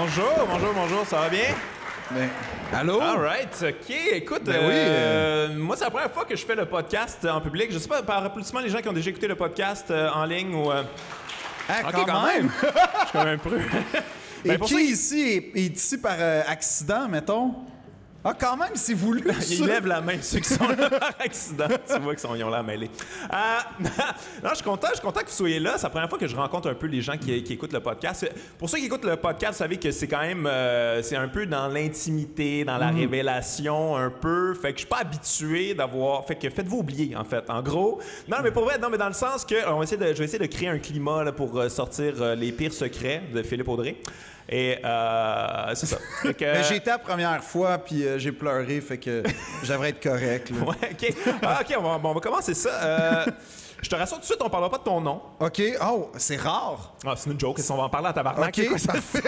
bonjour, bonjour, bonjour, ça va bien? Ben, allô? All right, OK. Écoute, Ben oui, euh, moi, c'est la première fois que je fais le podcast en public. Je sais pas, par applaudissement, les gens qui ont déjà écouté le podcast euh, en ligne ou... euh, Ah, OK, quand, quand même. même. je suis quand même preux. Et Ben, pour qui ça, ici est, est ici par euh, accident, mettons? Ah, quand même, c'est voulu. Ils ça. lèvent la main, ceux qui sont là par accident. Tu vois qu'ils sont- ils ont l'air mêlés. Euh, non, je suis content, je suis content que vous soyez là. C'est la première fois que je rencontre un peu les gens qui, qui écoutent le podcast. Pour ceux qui écoutent le podcast, vous savez que c'est quand même, euh, c'est un peu dans l'intimité, dans la révélation, un peu. Fait que je suis pas habitué d'avoir. Fait que faites-vous oublier, en fait. En gros. Non, mais pour vrai, non, mais dans le sens que on va essayer de, je vais essayer de créer un climat là, pour euh, sortir euh, les pires secrets de Philippe Audrey. Et euh, c'est ça. Mais j'ai été la première fois, puis euh, j'ai pleuré, fait que j'aimerais être correct. là. Ouais, OK. Ah, OK, on va, on va commencer ça. Euh, je te rassure tout de suite, on parlera pas de ton nom. OK. Oh, c'est rare. Ah, c'est une joke, on va en parler à tabarnak? OK, parfait.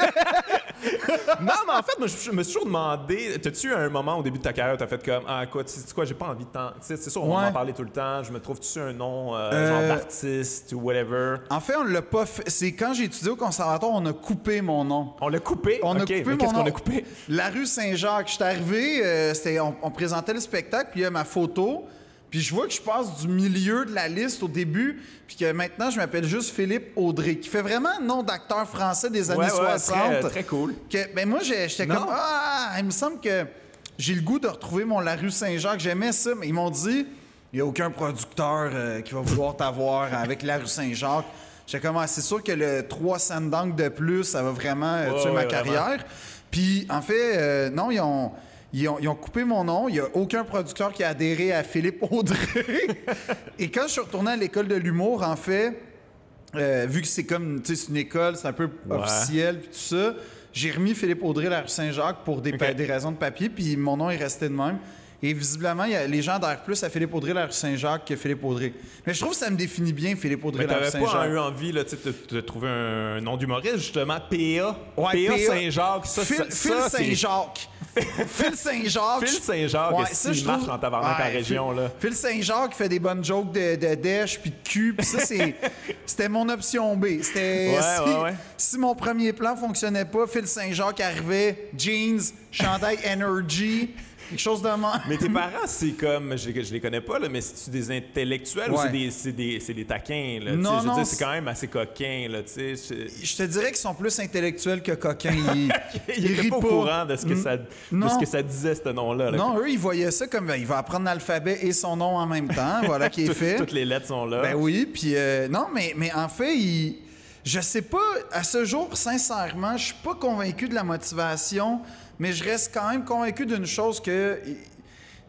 non, mais en fait, moi, je, je me suis toujours demandé, t'as-tu eu un moment au début de ta carrière où t'as fait comme, ah, écoute, c'est quoi, j'ai pas envie de sais, c'est sûr, on Ouais. en parler tout le temps. Je me trouve-tu un nom, euh, Euh, genre d'artiste ou whatever? En fait, on l'a pas fait. C'est quand j'ai étudié au conservatoire, on a coupé mon nom. On l'a coupé? On a coupé mais mon qu'est-ce qu'on nom. a coupé? La rue Saint-Jacques. Je suis arrivé, euh, on, on présentait le spectacle, puis il y a ma photo. Puis je vois que je passe du milieu de la liste au début, puis que maintenant je m'appelle juste Philippe Audrey, qui fait vraiment un nom d'acteur français des années Ouais, ouais, 60. très, très cool. Que, ben moi, j'étais comme Ah, il me semble que j'ai le goût de retrouver mon La rue Saint-Jacques. J'aimais ça, mais ils m'ont dit il n'y a aucun producteur euh, qui va vouloir t'avoir avec La rue Saint-Jacques. J'étais comme Ah, c'est sûr que le 3 cents de plus, ça va vraiment euh, Ouais, tuer ma carrière. Puis en fait, euh, non, ils ont. Ils ont, ils ont coupé mon nom. Il n'y a aucun producteur qui a adhéré à Philippe Audrey. Et quand je suis retourné à l'école de l'humour, en fait, euh, vu que c'est comme, tu sais, c'est une école, c'est un peu officiel, puis tout ça, j'ai remis Philippe Audrey la rue Saint-Jacques pour des, raisons de papier, puis mon nom est resté de même. Et visiblement, y a- les gens adhèrent plus à Philippe Audrey la rue Saint-Jacques que Philippe Audrey. Mais je trouve que ça me définit bien, Philippe Audrey la rue t'avais pas Saint-Jacques. eu envie là, de, de trouver un nom d'humoriste, justement, PA. Ouais, PA PA. Saint-Jacques, ça, Phil, ça, Phil Saint-Jacques. Phil Saint-Jacques. Phil Saint-Jacques, Ouais, ça, je marche trouve- tabarnak Ouais, en région, là? Phil Saint-Jacques fait des bonnes jokes de, de dèche puis de cul. Puis ça, c'est- c'était mon option B. C'était Ouais, si, si mon premier plan fonctionnait pas, Phil Saint-Jacques arrivait, jeans, chandail Energy, quelque chose de même. Mais tes parents, c'est comme, je, je les connais pas, là, mais c'est-tu des intellectuels ou c'est des, c'est des, c'est des taquins, là? Non, non, c'est quand même assez coquin, là, tu sais. je- Je te dirais qu'ils sont plus intellectuels que coquins. Ils, Il était rient pas au courant de ce que, ça, de ce que ça disait, ce nom-là. là. Non, eux, ils voyaient ça comme ben, il va apprendre l'alphabet et son nom en même temps. Voilà qui est fait. Toutes les lettres sont là. Ben oui, puis euh, non, mais, mais en fait, il- je sais pas, à ce jour, sincèrement, je suis pas convaincu de la motivation, mais je reste quand même convaincu d'une chose que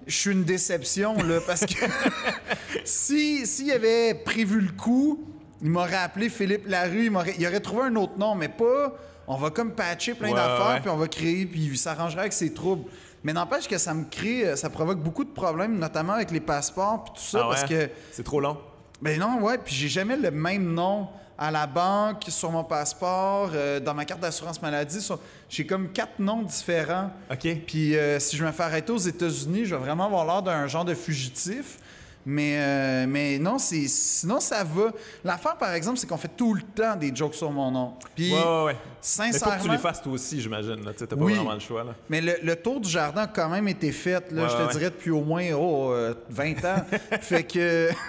je suis une déception, là, parce que si s'il avait prévu le coup, il m'aurait appelé Philippe Larue, il, m'aurait- il aurait trouvé un autre nom, mais pas on va comme patcher plein Ouais, d'affaires, ouais. puis on va créer, puis il s'arrangerait avec ses troubles. Mais n'empêche que ça me crée, euh, ça provoque beaucoup de problèmes, notamment avec les passeports, puis tout ça, Ah ouais? parce que C'est trop long. ben non, ouais, puis j'ai jamais le même nom à la banque, sur mon passeport, euh, dans ma carte d'assurance maladie. sur- J'ai comme quatre noms différents. OK. Puis euh, si je me fais arrêter aux États-Unis, je vais vraiment avoir l'air d'un genre de fugitif. Mais, euh, mais non, c'est sinon ça va. L'affaire, par exemple, c'est qu'on fait tout le temps des jokes sur mon nom. Puis, Ouais, ouais, ouais. Mais sincèrement... faut que tu les fasses toi aussi, j'imagine. tu T'as pas vraiment le choix. Là. Mais le, le tour du jardin a quand même été fait, là, Ouais, je te ouais, dirais, depuis au moins oh, euh, 20 ans. fait que...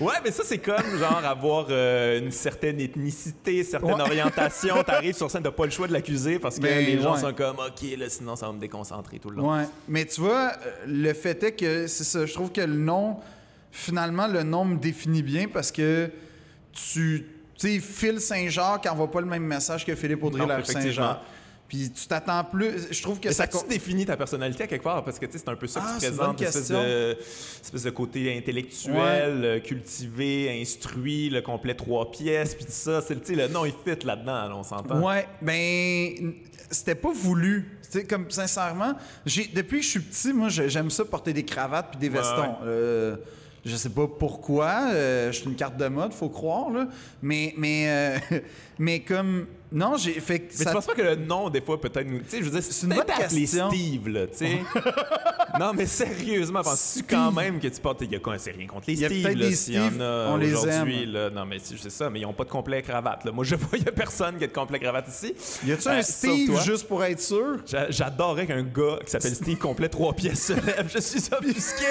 Ouais, mais ça, c'est comme, genre, avoir euh, une certaine ethnicité, certaine Ouais. orientation. T'arrives sur scène, t'as pas le choix de l'accuser parce que les gens sont comme, OK, là, sinon, ça va me déconcentrer tout le long. Ouais, mais tu vois, euh, le fait est que c'est ça, je trouve que le nom, finalement, le nom me définit bien parce que tu sais, Phil Saint-Jacques envoie pas le même message que Philippe Audrey la. Saint-Jacques. Puis tu t'attends plus, je trouve que Mais ça... ça définit ta personnalité à quelque part? Parce que c'est un peu ça Ah, que c'est tu une espèce de, espèce de côté intellectuel, euh, cultivé, instruit, le complet trois pièces, puis tout ça. C'est, le nom, il fit là-dedans, là, on s'entend. Ouais, ben c'était pas voulu. Comme sincèrement, j'ai depuis que je suis petit, moi j'aime ça porter des cravates puis des vestons. ouais. Euh, je sais pas pourquoi, euh, je suis une carte de mode, faut croire là, mais mais euh, mais comme non, j'ai fait que Mais ça- tu penses pas que le nom, des fois, peut-être nous. Tu sais, je veux dire, C'est une bonne question. Steve, là, tu sais. non, mais sérieusement, penses-tu quand même que tu portes. Il y a quoi, c'est rien contre les Steve, là, s'il y en a on les aujourd'hui. aime. là. Non, mais c'est ça, mais ils n'ont pas de complet cravate. Là. Moi, je vois, il n'y a personne qui a de complet cravate ici. Y a-tu Euh, un Steve juste pour être sûr? J'a- J'adorerais qu'un gars qui s'appelle Steve complet trois pièces se lève. Je suis offusqué.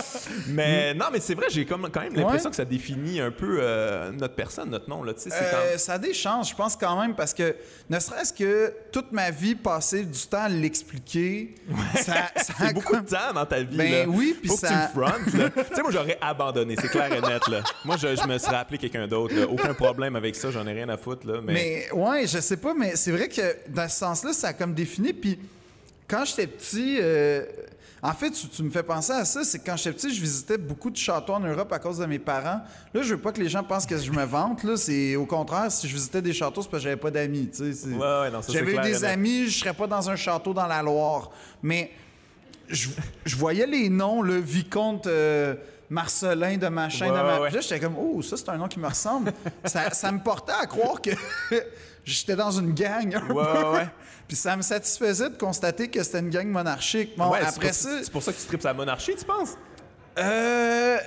mais non, mais c'est vrai, j'ai quand même l'impression Ouais. que ça définit un peu euh, notre personne, notre nom. Là. Tu sais, Euh, quand- Ça a des chances, je pense quand même, parce que ne serait-ce que toute ma vie passer du temps à l'expliquer, ça, ça a C'est beaucoup comme- de temps dans ta vie. Ben là. oui, puis ça- tu sais, moi, j'aurais abandonné. C'est clair et net. Là. Moi, je, je me serais appelé quelqu'un d'autre. Aucun problème avec ça. J'en ai rien à foutre. Là, mais... Mais ouais, je sais pas, mais c'est vrai que dans ce sens-là, ça a comme défini. Puis quand j'étais petit, euh, en fait, tu, tu me fais penser à ça, c'est que quand j'étais petit, je visitais beaucoup de châteaux en Europe à cause de mes parents. Là, je veux pas que les gens pensent que je me vante. Là, c'est au contraire, si je visitais des châteaux, c'est parce que j'avais pas d'amis. tu sais, Ouais, ouais, J'avais eu des amis, je serais pas dans un château dans la Loire. Mais je, je voyais les noms, le vicomte. euh, Marcelin de machin, Ouais, de ma... ouais, j'étais comme, oh, ça, c'est un nom qui me ressemble. ça, ça me portait à croire que j'étais dans une gang. un Ouais, peu. Puis ça me satisfaisait de constater que c'était une gang monarchique. Bon, Ouais, après pour- ça, C'est pour ça que tu tripes la monarchie, tu penses? euh,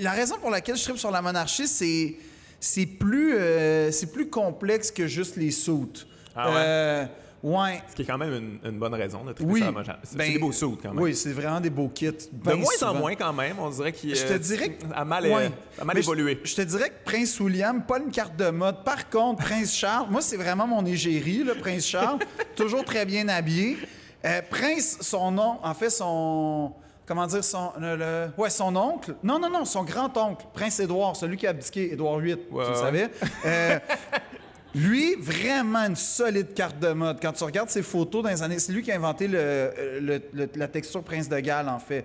la raison pour laquelle je tripe sur la monarchie, c'est c'est plus euh, c'est plus complexe que juste les soutes. Ah ouais? Euh, ouais. Ce qui est quand même une, une bonne raison de triper Oui. sur la monarchie. C'est Ben, c'est des beaux sous, quand même. Oui, c'est vraiment des beaux kits. De Ben moins souvent. en moins, quand même. On dirait qu'il Je te euh, dirais que. a mal, Ouais. a mal je- évolué. Je, te dirais que Prince William, pas une carte de mode. Par contre, Prince Charles, moi, c'est vraiment mon égérie, le Prince Charles. toujours très bien habillé. Euh, Prince, son nom, en fait, son. Comment dire, son. Le, le- ouais, son oncle. Non, non, non, son grand-oncle, Prince Édouard, celui qui a abdiqué, Édouard VIII, Ouais, tu le ouais. Euh, lui, vraiment une solide carte de mode. Quand tu regardes ses photos dans les années. C'est lui qui a inventé le, le- le- la texture Prince de Galles, en fait.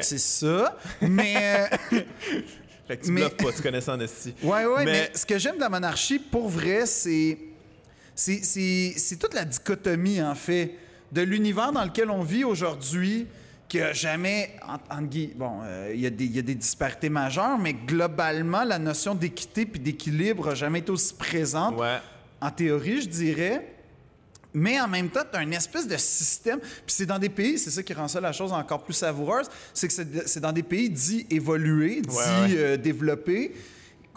C'est ça. Mais. euh, Fait que tu mais- pas, tu connais ça en esti. Ouais, ouais, mais, Mais- ce que j'aime de la monarchie, pour vrai, c'est- c'est toute la dichotomie, en fait, de l'univers dans lequel on vit aujourd'hui, qui a jamais. En, en bon, euh, il y, a des- il y a des disparités majeures, mais globalement, la notion d'équité puis d'équilibre n'a jamais été aussi présente. Ouais. En théorie, je dirais. Mais en même temps, tu as une espèce de système. Puis c'est dans des pays, c'est ça qui rend ça la chose encore plus savoureuse, c'est que c'est c'est dans des pays dits évolués, dits Ouais, ouais. euh, développés,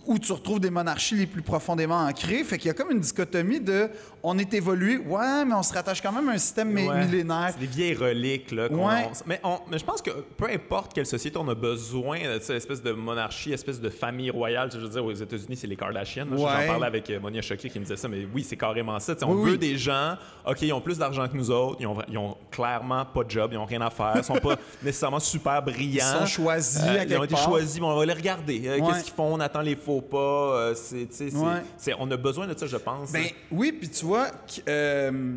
où tu retrouves des monarchies les plus profondément ancrées. Fait qu'il y a comme une dichotomie de on est évolué, ouais, mais on se rattache quand même à un système mi- Ouais. millénaire. C'est des vieilles reliques. Là, qu'on- Ouais. on- mais, on- mais je pense que peu importe quelle société on a besoin de cette espèce de monarchie, espèce de famille royale. Je veux dire, aux États-Unis, c'est les Kardashians. là. J'en Ouais. parlais avec euh, Monia Chokri qui me disait ça, mais oui, c'est carrément ça. On Oui, veut oui. des gens, OK, ils ont plus d'argent que nous autres, ils ont, ils ont clairement pas de job, ils ont rien à faire, ils sont pas nécessairement super brillants. Ils sont choisis à Euh, ils ont été part. choisis, bon, on va les regarder. Euh, Ouais. Qu'est-ce qu'ils font? On attend les faux pas. euh, c'est, tu sais, c'est- Ouais. c'est- on a besoin de ça, je pense. Ben oui, puis tu vois, qu- euh,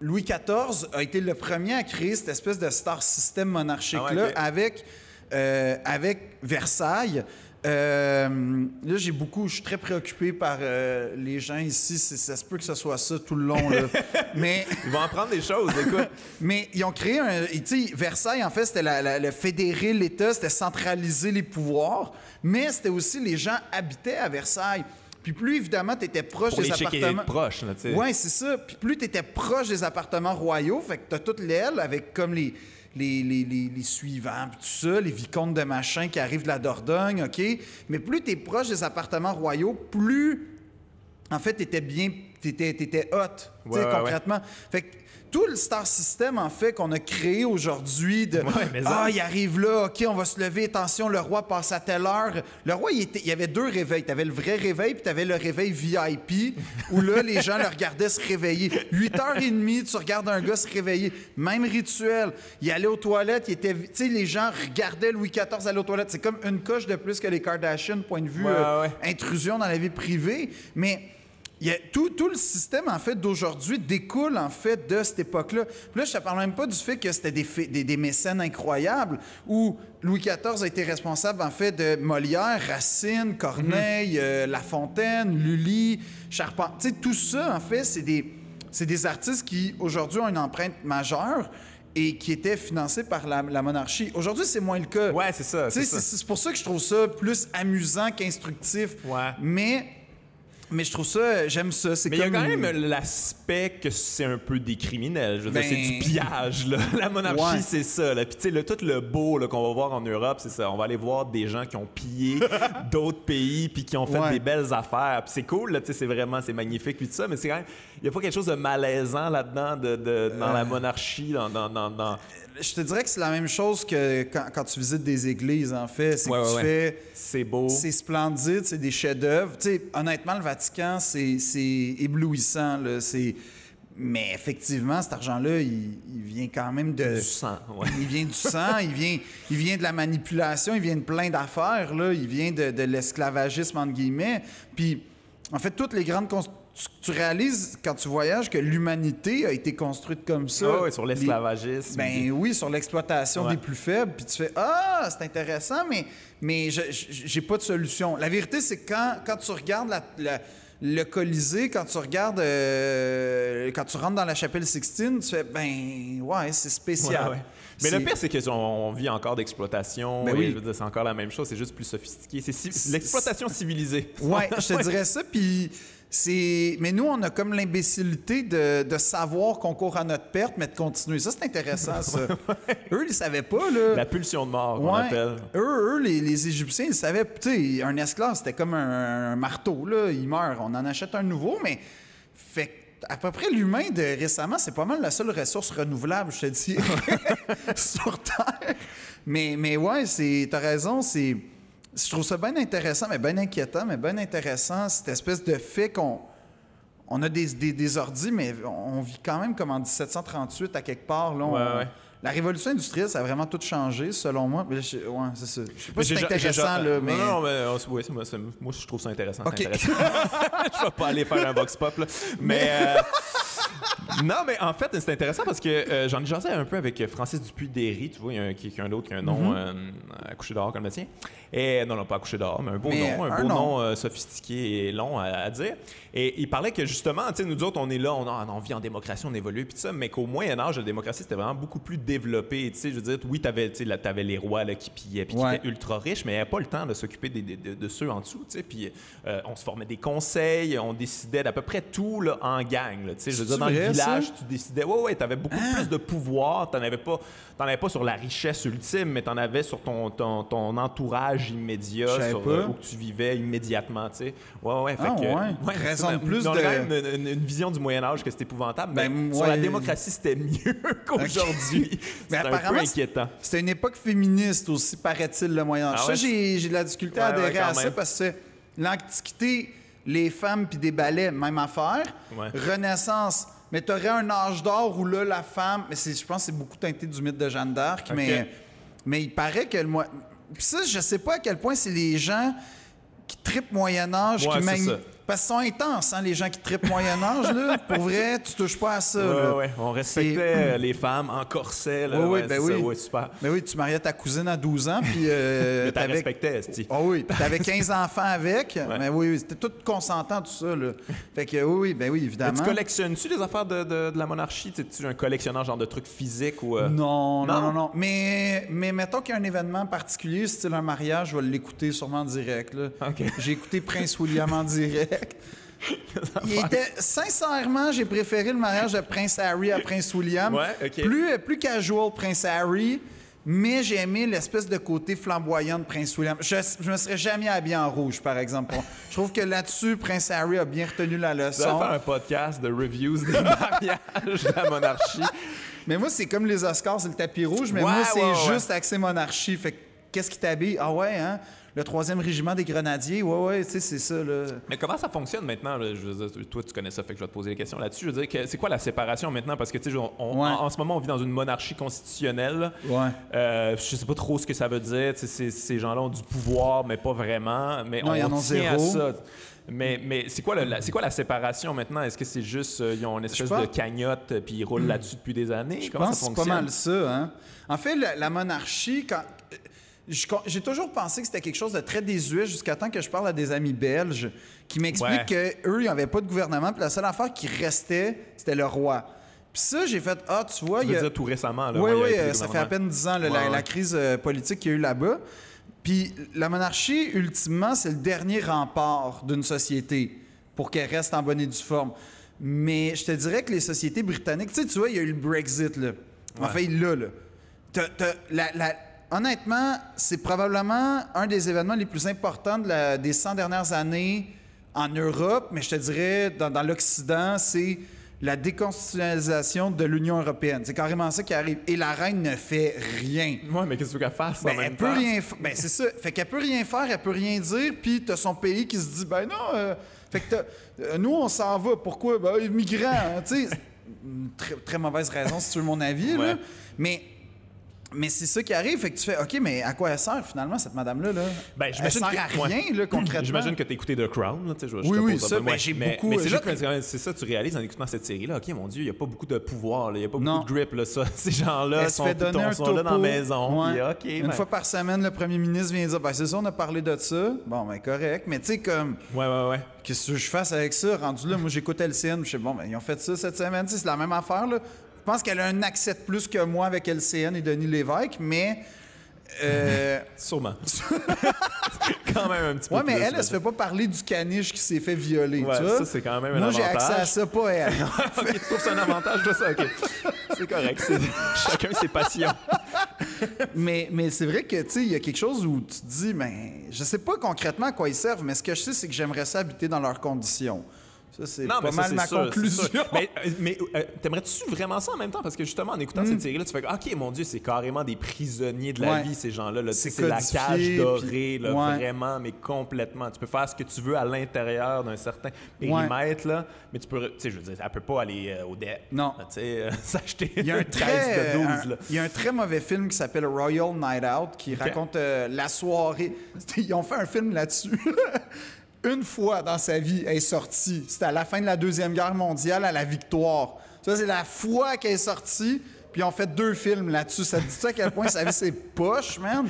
Louis XIV a été le premier à créer cette espèce de star system monarchique-là Ah ouais, avec, euh, avec Versailles. Euh, là, j'ai beaucoup, je suis très préoccupé par euh, les gens ici. Ça se peut que ce soit ça tout le long. Là. Mais Ils vont apprendre des choses, écoute. mais ils ont créé un. Tu Versailles, en fait, c'était la- la- le fédérer l'État, c'était centraliser les pouvoirs, mais c'était aussi les gens habitaient à Versailles. Puis plus, évidemment, tu étais proche Pour des les appartements. proches, là, tu sais. Ouais, c'est ça. Puis plus tu étais proche des appartements royaux, fait que t'as toute l'aile avec comme les, les, les, les- les suivants, puis tout ça, les vicomtes de machin qui arrivent de la Dordogne, OK? Mais plus tu es proche des appartements royaux, plus, en fait, tu étais bien, tu étais, hot, Ouais, ouais, concrètement. Fait que tout le star system, en fait, qu'on a créé aujourd'hui de Ouais, Ah, il arrive là, OK, on va se lever, attention, le roi passe à telle heure. Le roi, il, était- il y avait deux réveils. Tu avais le vrai réveil, puis tu avais le réveil VIP, où là, les gens le regardaient se réveiller. 8h30, tu regardes un gars se réveiller. Même rituel. Il allait aux toilettes, il était. Tu sais, les gens regardaient Louis XIV aller aux toilettes. C'est comme une coche de plus que les Kardashians, point de vue Ouais, euh, ouais. intrusion dans la vie privée. Mais. Il y a- tout, tout le système, en fait, d'aujourd'hui découle, en fait, de cette époque-là. Puis là, je te parle même pas du fait que c'était des, des, des mécènes incroyables, où Louis XIV a été responsable, en fait, de Molière, Racine, Corneille, euh, La Fontaine, Lully, Charpentier. Tout ça, en fait, c'est des, des artistes qui, aujourd'hui, ont une empreinte majeure et qui étaient financés par la, la monarchie. Aujourd'hui, c'est moins le cas. Ouais, C'est ça. c'est pour ça que je trouve ça plus amusant qu'instructif. Ouais. Mais Mais je trouve ça, j'aime ça. C'est Mais il y a quand même l'aspect que c'est un peu des criminels. Je veux dire, Ben- c'est du pillage. Là. La monarchie, Ouais. c'est ça. Là. Puis tu sais, le- tout le beau là, qu'on va voir en Europe, c'est ça. On va aller voir des gens qui ont pillé d'autres pays puis qui ont fait Ouais. des belles affaires. Puis c'est cool, là, tu sais, c'est vraiment, c'est magnifique puis tout ça. Mais c'est quand même, il n'y a pas quelque chose de malaisant là-dedans de, de- dans Euh. la monarchie, dans... dans, dans, dans- Je te dirais que c'est la même chose que quand, quand tu visites des églises, en fait. C'est Ouais, que ouais, tu ouais. fais. C'est beau. C'est splendide, c'est des chefs-d'œuvre. Tu sais, honnêtement, le Vatican, c'est éblouissant. C'est- Mais effectivement, cet argent-là, il, il vient quand même de. Du sang, ouais. Il vient du sang, il vient, il vient de la manipulation, il vient de plein d'affaires, là. Il vient de, de l'esclavagisme, entre guillemets. Puis, en fait, toutes les grandes... Tu, tu réalises, quand tu voyages, que l'humanité a été construite comme ça. Ah ouais, sur Les- l'esclavagisme. ben oui, sur l'exploitation Ouais. des plus faibles. Puis tu fais Ah, c'est intéressant, mais, mais j'ai pas de solution. La vérité, c'est que quand, quand tu regardes la- la- le Colisée, quand tu regardes. euh, quand tu rentres dans la chapelle Sixtine, tu fais Ben ouais, c'est spécial. Ouais, ouais. Mais le pire, c'est qu'on on vit encore d'exploitation. Ben oui. C'est encore la même chose, c'est juste plus sophistiqué. C'est ci- c'est l'exploitation civilisée. Ouais, je te dirais ça. Puis c'est. Mais nous, on a comme l'imbécilité de, de savoir qu'on court à notre perte, mais de continuer. Ça, c'est intéressant, ça. Eux, ils savaient pas, là. La pulsion de mort, qu'on Ouais. appelle. Eux, eux, les, les Égyptiens, ils savaient, tu sais, un esclave, c'était comme un, un marteau, là. Il meurt, on en achète un nouveau, mais. Fait à peu près l'humain de récemment, c'est pas mal la seule ressource renouvelable, je te dis, sur Terre. Mais, mais ouais, c'est, t'as raison, c'est. Je trouve ça bien intéressant, mais bien inquiétant, mais bien intéressant, cette espèce de fait qu'on. On a des, des, des ordis, mais on vit quand même comme en 1738 à quelque part. Là, on- Ouais, ouais. La révolution industrielle, ça a vraiment tout changé, selon moi. Mais je- ouais, c'est ça. Je sais pas si c'est intéressant, là, mais. Non, non, mais moi, je trouve ça intéressant. c'est Ok. intéressant. je vais pas aller faire un box pop, là. Mais. euh, non, mais en fait, c'est intéressant parce que euh, j'en ai jasé un peu avec Francis Dupuis-Derry, tu vois, il y a un- d'autre qui a un nom Mm-hmm. euh, à coucher dehors comme le tien. Et non, non, pas à coucher dehors, mais un beau Mais nom, un un beau nom. nom euh, sophistiqué et long à, à dire. Et il parlait que justement, tu sais, nous autres, on est là, on, a, on vit en démocratie, on évolue, puis ça, mais qu'au Moyen Âge, la démocratie, c'était vraiment beaucoup plus développé. Tu sais, je veux dire, oui, t'avais, t'avais les rois là, qui pillaient, puis qui étaient ultra riches, mais il n'y avait pas le temps de s'occuper des- de, de ceux en dessous, tu sais. Puis euh, on se formait des conseils, on décidait d'à peu près tout là, en gang, tu sais. Je veux dire, Dans le village, ça? tu décidais, ouais, ouais, t'avais beaucoup Ah! plus de pouvoir, t'en avais pas, t'en avais pas sur la richesse ultime, mais t'en avais sur ton, ton, ton entourage immédiat, sur euh, où tu vivais immédiatement, tu sais. Ouais, ouais, fait Ah, que, ouais. Raison de c'est- plus de- même une, une- vision du Moyen Âge que c'est épouvantable, mais Ben, sur la ouais. démocratie, c'était mieux qu'aujourd'hui. Mais C'est un peu apparemment, inquiétant. C'était une époque féministe aussi, paraît-il, le Moyen-Âge. Ah ça, ouais? j'ai j'ai de la difficulté à Ouais, ouais, adhérer à ça parce que l'Antiquité, les femmes puis des ballets, même affaire. Ouais. Renaissance, mais tu aurais un âge d'or où là, la femme. Mais c'est- je pense que c'est beaucoup teinté du mythe de Jeanne d'Arc, mais, mais il paraît que le. mo- Puis ça, je sais pas à quel point c'est les gens qui tripent Moyen-Âge, Ouais, qui. Parce qu'ils sont intenses, hein, les gens qui tripent Moyen-Âge, là. Pour vrai, tu touches pas à ça. Ouais, là. ouais, on respectait euh, les femmes en corset. Là, Ouais, ouais, ouais, ben ça, oui. ouais, super. Mais oui, tu mariais ta cousine à 12 ans, puis euh, Mais t'as t'avais- respecté, esti. Ah oui, puis t'avais 15 enfants avec. Mais oui, oui, c'était tout consentant, tout ça. Là. Fait que oui, ben oui, Mais évidemment. tu collectionnes-tu les affaires de, de- de la monarchie? Tu es un collectionneur genre de trucs physiques ou... euh, Non, non, Non? non, non. Mais, mais mettons qu'il y a un événement particulier, style un mariage, je vais l'écouter sûrement en direct. Là. J'ai écouté Prince William en direct. Il était, sincèrement, j'ai préféré le mariage de Prince Harry à Prince William. Ouais, OK. Plus, plus casual Prince Harry, mais j'ai aimé l'espèce de côté flamboyant de Prince William. Je, je me serais jamais habillé en rouge, par exemple. Je trouve que là-dessus, Prince Harry a bien retenu la leçon. faire un podcast de reviews des mariages de la monarchie. Mais moi, c'est comme les Oscars, c'est le tapis rouge, mais Ouais, moi, c'est ouais, juste accès monarchie. Fait que qu'est-ce qui t'habille? Ah ouais, hein? Le troisième régiment des grenadiers, ouais, ouais, tu sais, c'est ça, là. Mais comment ça fonctionne maintenant? là? Je veux dire, toi, tu connais ça, fait que je vais te poser des questions là-dessus. Je veux dire, c'est quoi la séparation maintenant? Parce que, tu sais, on- on- Ouais. en, en ce moment, on vit dans une monarchie constitutionnelle. Ouais. Euh, je sais pas trop ce que ça veut dire. Ces, gens-là ont du pouvoir, mais pas vraiment. Mais Non, on en tient à ça. Mais, mais c'est quoi, la, c'est quoi la séparation maintenant? Est-ce que c'est juste, euh, ils ont une espèce de cagnotte puis ils roulent là-dessus depuis des années? Je Comment pense ça c'est pas mal ça, hein? En fait, la, la monarchie, quand. J'ai toujours pensé que c'était quelque chose de très désuet jusqu'à temps que je parle à des amis belges qui m'expliquent qu'eux, ils n'avaient pas de gouvernement, puis la seule affaire qui restait, c'était le roi. Puis ça, j'ai fait Ah, tu vois, Tu il a- dire tout récemment? Là, Oui, oui, ça fait à peine 10 ans, là, Ouais, la, crise euh, politique qu'il y a eu là-bas. Puis la monarchie, ultimement, c'est le dernier rempart d'une société. pour qu'elle reste en bonne et due forme. Mais je te dirais que les sociétés britanniques, tu sais, tu vois, il y a eu le Brexit, là. En Ouais. fait, là, là. La- la- honnêtement, c'est probablement un des événements les plus importants de la- des 100 dernières années en Europe, mais je te dirais, dans, dans l'Occident, c'est la déconstitutionnalisation de l'Union européenne. C'est carrément ça qui arrive. Et la reine ne fait rien. Ouais, mais qu'est-ce qu'elle fasse en Ben, même elle peut rien Ben, c'est ça. Fait qu'elle peut rien faire, elle peut rien dire, puis t'as son pays qui se dit, ben non, euh, fait que euh, nous, on s'en va. Pourquoi? Ben, migrants, hein, tu sais. Une Très, très mauvaise raison, si tu veux mon avis, là. Mais, mais c'est ça qui arrive. Fait que tu fais, OK, mais à quoi elle sert, finalement, cette madame-là, là? Ben, elle sert que- à ouais. rien, là, concrètement. J'imagine que tu as écouté The Crown. Là, tu sais, je, je Oui, te oui, ça, ben, j'ai mais, beaucoup, Mais c'est j'ai là que c'est ça, tu réalises en écoutant cette série-là. OK, mon Dieu, il n'y a pas beaucoup de pouvoir. Il n'y a pas Non. beaucoup de grip. Là, ça. Ces gens-là sont, sont là dans la maison. Ouais. Une ben, fois par semaine, le premier ministre vient dire, ben c'est ça, on a parlé de ça. Bon, ben correct. Mais tu sais, comme, Ouais, ouais, ouais. Qu'est-ce que je fasse avec ça? Rendu là, moi, j'écoute LCN. Je sais, bon, ben, ils ont fait ça cette semaine. C'est la même affaire, là. Je pense qu'elle a un accès de plus que moi avec LCN et Denis Lévesque, mais. euh, Sûrement. quand même un petit peu. ouais, mais plus, elle, elle se fait pas parler du caniche qui s'est fait violer. Ouais, ça, c'est quand même un Moi, j'ai avantage. accès à ça, pas elle. OK, tu trouves ça un avantage de ça? OK. C'est correct. Chacun ses passions. mais mais c'est vrai que, tu sais, il y a quelque chose où tu te dis, ben, je sais pas concrètement à quoi ils servent, mais ce que je sais, c'est que j'aimerais ça habiter dans leurs conditions. Ça, c'est pas ça, mal ma sûr, conclusion. Mais, mais euh, t'aimerais-tu vraiment ça en même temps? Parce que justement, en écoutant cette série-là, tu fais OK, mon Dieu, c'est carrément des prisonniers de la Ouais. vie, ces gens-là. là. C'est la cage dorée, puis- là, ouais. vraiment, mais complètement. Tu peux faire ce que tu veux à l'intérieur d'un certain périmètre, là, mais tu peux, tu sais, je veux dire, elle peut pas aller euh, au dé. Non. Tu sais, euh, s'acheter Il y a un une très, caisse de 12, un- là. il y a un très mauvais film qui s'appelle Royal Night Out qui raconte euh, la soirée. Ils ont fait un film là-dessus. Une fois dans sa vie, elle est sortie. C'était à la fin de la Deuxième Guerre mondiale, à la victoire. Ça, c'est la fois qu'elle est sortie. Puis ont fait deux films là-dessus. Ça te dit à quel point sa vie, c'est poche, man?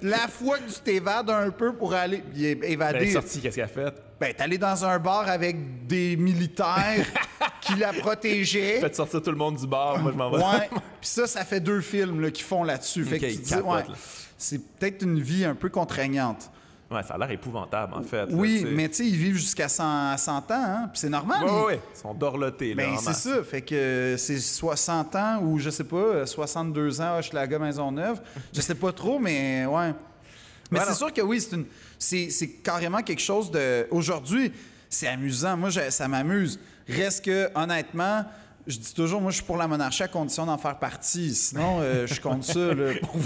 La fois que tu t'évades un peu pour aller puis é- Elle est évader. sortie, qu'est-ce qu'elle a fait? Ben, t'es allé dans un bar avec des militaires qui la protégeaient. Faites sortir tout le monde du bar, moi je m'en vais. Ouais. Puis ça, ça fait deux films là, qui font là-dessus. Fait que tu dis, ouais, c'est peut-être une vie un peu contraignante. Ouais, ça a l'air épouvantable, en fait. Oui, mais tu sais, ils vivent jusqu'à 100, 100 ans, hein? Puis c'est normal. Ouais, ouais. Ils sont dorlotés, là. Ben, en c'est ça. Fait que c'est 60 ans ou je sais pas, 62 ans, Hochelaga Maisonneuve. Je sais pas trop, mais ouais. Mais c'est sûr que oui, c'est une, c'est, c'est carrément quelque chose de. Aujourd'hui, c'est amusant. Moi, je- ça m'amuse. Reste que, honnêtement, je dis toujours, moi, je suis pour la monarchie à condition d'en faire partie. Sinon, euh, je compte ça. là, pour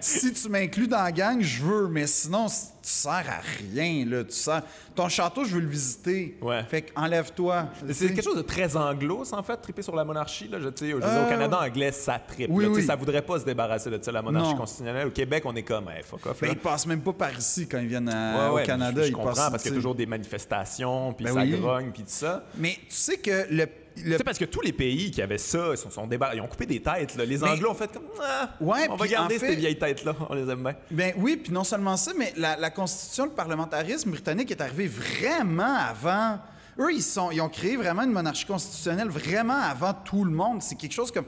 si tu m'inclus dans la gang, je veux, mais sinon, tu sers à rien. Là, tu sers... Ton château, je veux le visiter. Ouais. Fait qu'enlève-toi. C'est quelque chose de très anglo, ça, en fait, triper sur la monarchie. Là. Je, dire, Euh, au Canada anglais, ça tripe. oui, là. Oui. Ça voudrait pas se débarrasser de ça, la monarchie Non. constitutionnelle. Au Québec, on est comme, hey, fuck off. Ben, ils passent même pas par ici quand ils viennent à- Ouais, ouais, au Canada. Je, je ils comprends passent, parce qu'il y a toujours des manifestations, puis Ben ça oui. grogne, puis tout ça. Mais tu sais que le. Le- Tu sais, parce que tous les pays qui avaient ça, ils, sont, sont débar- ils ont coupé des têtes. là. Les Mais- Anglo ont fait comme, ah, Ouais, on va garder en fait- ces vieilles têtes-là, on les aime bien. Ben oui, puis non seulement ça, mais la, la constitution, le parlementarisme britannique est arrivé vraiment avant. Eux, ils, sont, ils ont créé vraiment une monarchie constitutionnelle vraiment avant tout le monde. C'est quelque chose comme.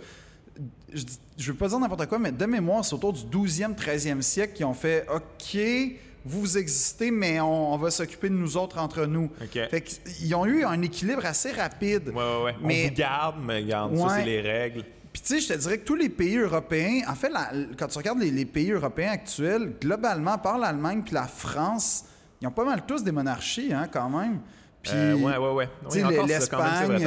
Je, je veux pas dire n'importe quoi, mais de mémoire, c'est autour du 12e, 13e siècle qu'ils ont fait OK, vous existez, mais on, on va s'occuper de nous autres entre nous. OK. Fait qu'ils ont eu un équilibre assez rapide. Ouais, ouais, ouais. Mais- On vous garde, mais garde, ça, c'est les règles. Puis tu sais, je te dirais que tous les pays européens, en fait, la- quand tu regardes les, les pays européens actuels, globalement, à part l'Allemagne puis la France, ils ont pas mal tous des monarchies, hein, quand même. Puis, Euh, ouais, ouais, ouais. tu sais, Oui, l'Espagne.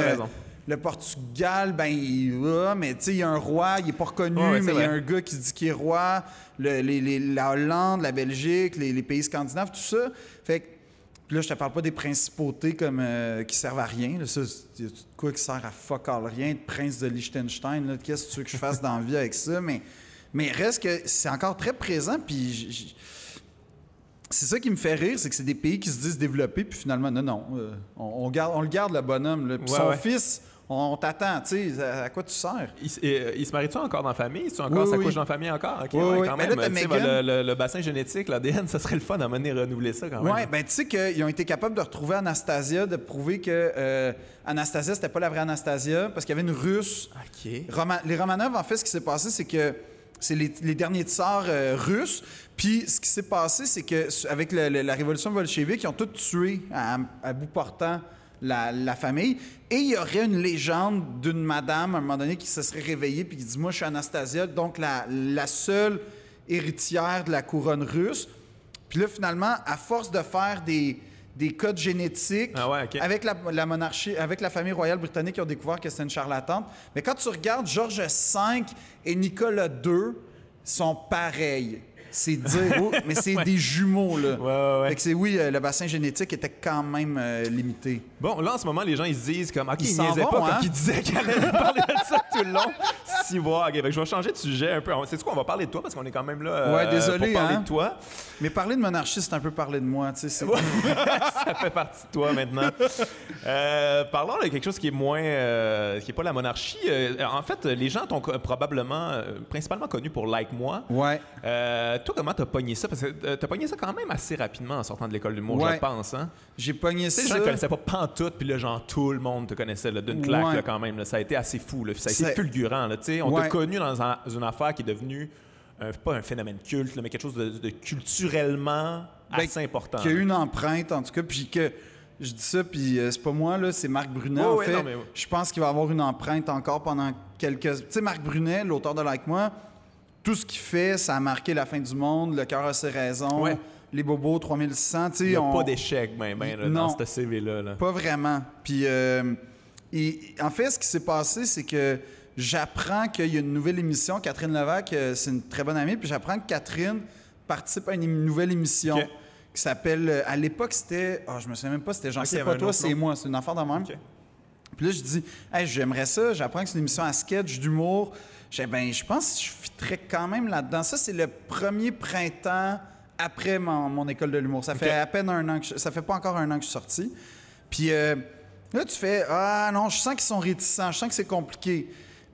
Le Portugal, ben, il va, mais tu sais, il y a un roi, il est pas reconnu, Ouais, ouais, c'est mais il y a un gars qui dit qu'il est roi. Le- les- les- la Hollande, la Belgique, les, les pays scandinaves, tout ça. Fait que là, je te parle pas des principautés comme euh, qui servent à rien. Là, ça, y a quoi qui sert à fuck all rien, de prince de Liechtenstein. Qu'est-ce que tu veux que je fasse dans la vie avec ça? Mais, mais reste que c'est encore très présent. Puis c'est ça qui me fait rire, c'est que c'est des pays qui se disent développés, puis finalement, non, non. euh, on, on garde, on le garde, le bonhomme. Là. Puis Ouais, son ouais. fils, on, t'attend. Tu sais, à, à quoi tu sers? Il, euh, il se marie-tu encore dans la famille? Est-ce encore Oui, sa oui. couche dans la famille encore? OK, Oui, ouais, oui. quand même. là, Tu Meghan. le, le- le bassin génétique, l'ADN, ça serait le fun à mener renouveler ça quand même. Ouais, ben tu sais qu'ils ont été capables de retrouver Anastasia, de prouver que euh, Anastasia, c'était pas la vraie Anastasia, parce qu'il y avait une russe. Les Romanov, en fait, ce qui s'est passé, c'est que c'est les, les derniers tsars euh, russes. Puis ce qui s'est passé, c'est que avec le- le- la révolution bolchevique, ils ont tous tué à, à bout portant la, la famille. Et il y aurait une légende d'une madame, à un moment donné, qui se serait réveillée puis qui dit Moi, je suis Anastasia, donc la, la seule héritière de la couronne russe. Puis là, finalement, à force de faire des, des codes génétiques Ah ouais, avec la, la monarchie, avec la famille royale britannique, ils ont découvert que c'était une charlatane. Mais quand tu regardes Georges V et Nicolas II sont pareils. C'est dire, oh, mais c'est des jumeaux là. Ouais, ouais, ouais. Fait que c'est oui, euh, le bassin génétique était quand même euh, limité. Bon, là, en ce moment, les gens, ils se disent comme, OK, Ils ils niaisaient vont, pas hein? ils disaient qu'elle allait parler de ça tout le long. Si, voir. OK, je vais changer de sujet un peu. C'est quoi, on va parler de toi parce qu'on est quand même là euh, Ouais, désolé, pour parler hein? de toi. Mais parler de monarchie, c'est un peu parler de moi, tu sais. ça fait partie de toi maintenant. Euh, parlons de quelque chose qui est moins, euh, qui est pas la monarchie. Euh, en fait, les gens t'ont probablement, principalement connu pour Like Moi. Ouais. Euh, toi, comment t'as pogné ça? Parce que euh, t'as pogné ça quand même assez rapidement en sortant de l'école d'humour, Ouais. je pense. Hein? J'ai pogné ça. les gens ne connaissaient pas pantoute, puis là, genre, tout le monde te connaissait d'une claque Ouais. là, quand même. là. Ça a été assez fou. Là. Ça a été fulgurant. Là, on t'a Ouais. connu dans un- une affaire qui est devenue, un- pas un phénomène culte, là, mais quelque chose de, de culturellement Ben, assez important. Qu'il y a une empreinte, en tout cas, puis que je dis ça, puis euh, c'est pas moi, là, c'est Marc Brunet. En fait, non, mais- je pense qu'il va avoir une empreinte encore pendant quelques. Tu sais, Marc Brunet, l'auteur de Like Moi, tout ce qu'il fait, ça a marqué la fin du monde, le cœur a ses raisons, Ouais. les bobos 3600, tu sais. Il n'y a on- pas d'échec, ben, ben, là, Non. dans ce CV-là. là. Pas vraiment. Puis, euh, et- en fait, ce qui s'est passé, c'est que j'apprends qu'il y a une nouvelle émission. Catherine Levac, euh, c'est une très bonne amie. Puis j'apprends que Catherine participe à une nouvelle émission qui s'appelle. euh, à l'époque, c'était. Ah, je me souviens même pas, c'était jean Ok, il y c'est pas toi, c'est moi. C'est une affaire de même. Puis là, je dis, hey, j'aimerais ça. J'apprends que c'est une émission à sketch, d'humour. Ben, je pense que je fitterais quand même là-dedans. Ça, c'est le premier printemps après mon, mon école de l'humour. Ça fait à peine un an que je- ça fait pas encore un an que je suis sorti. Puis euh, là, tu fais, ah non, je sens qu'ils sont réticents, je sens que c'est compliqué.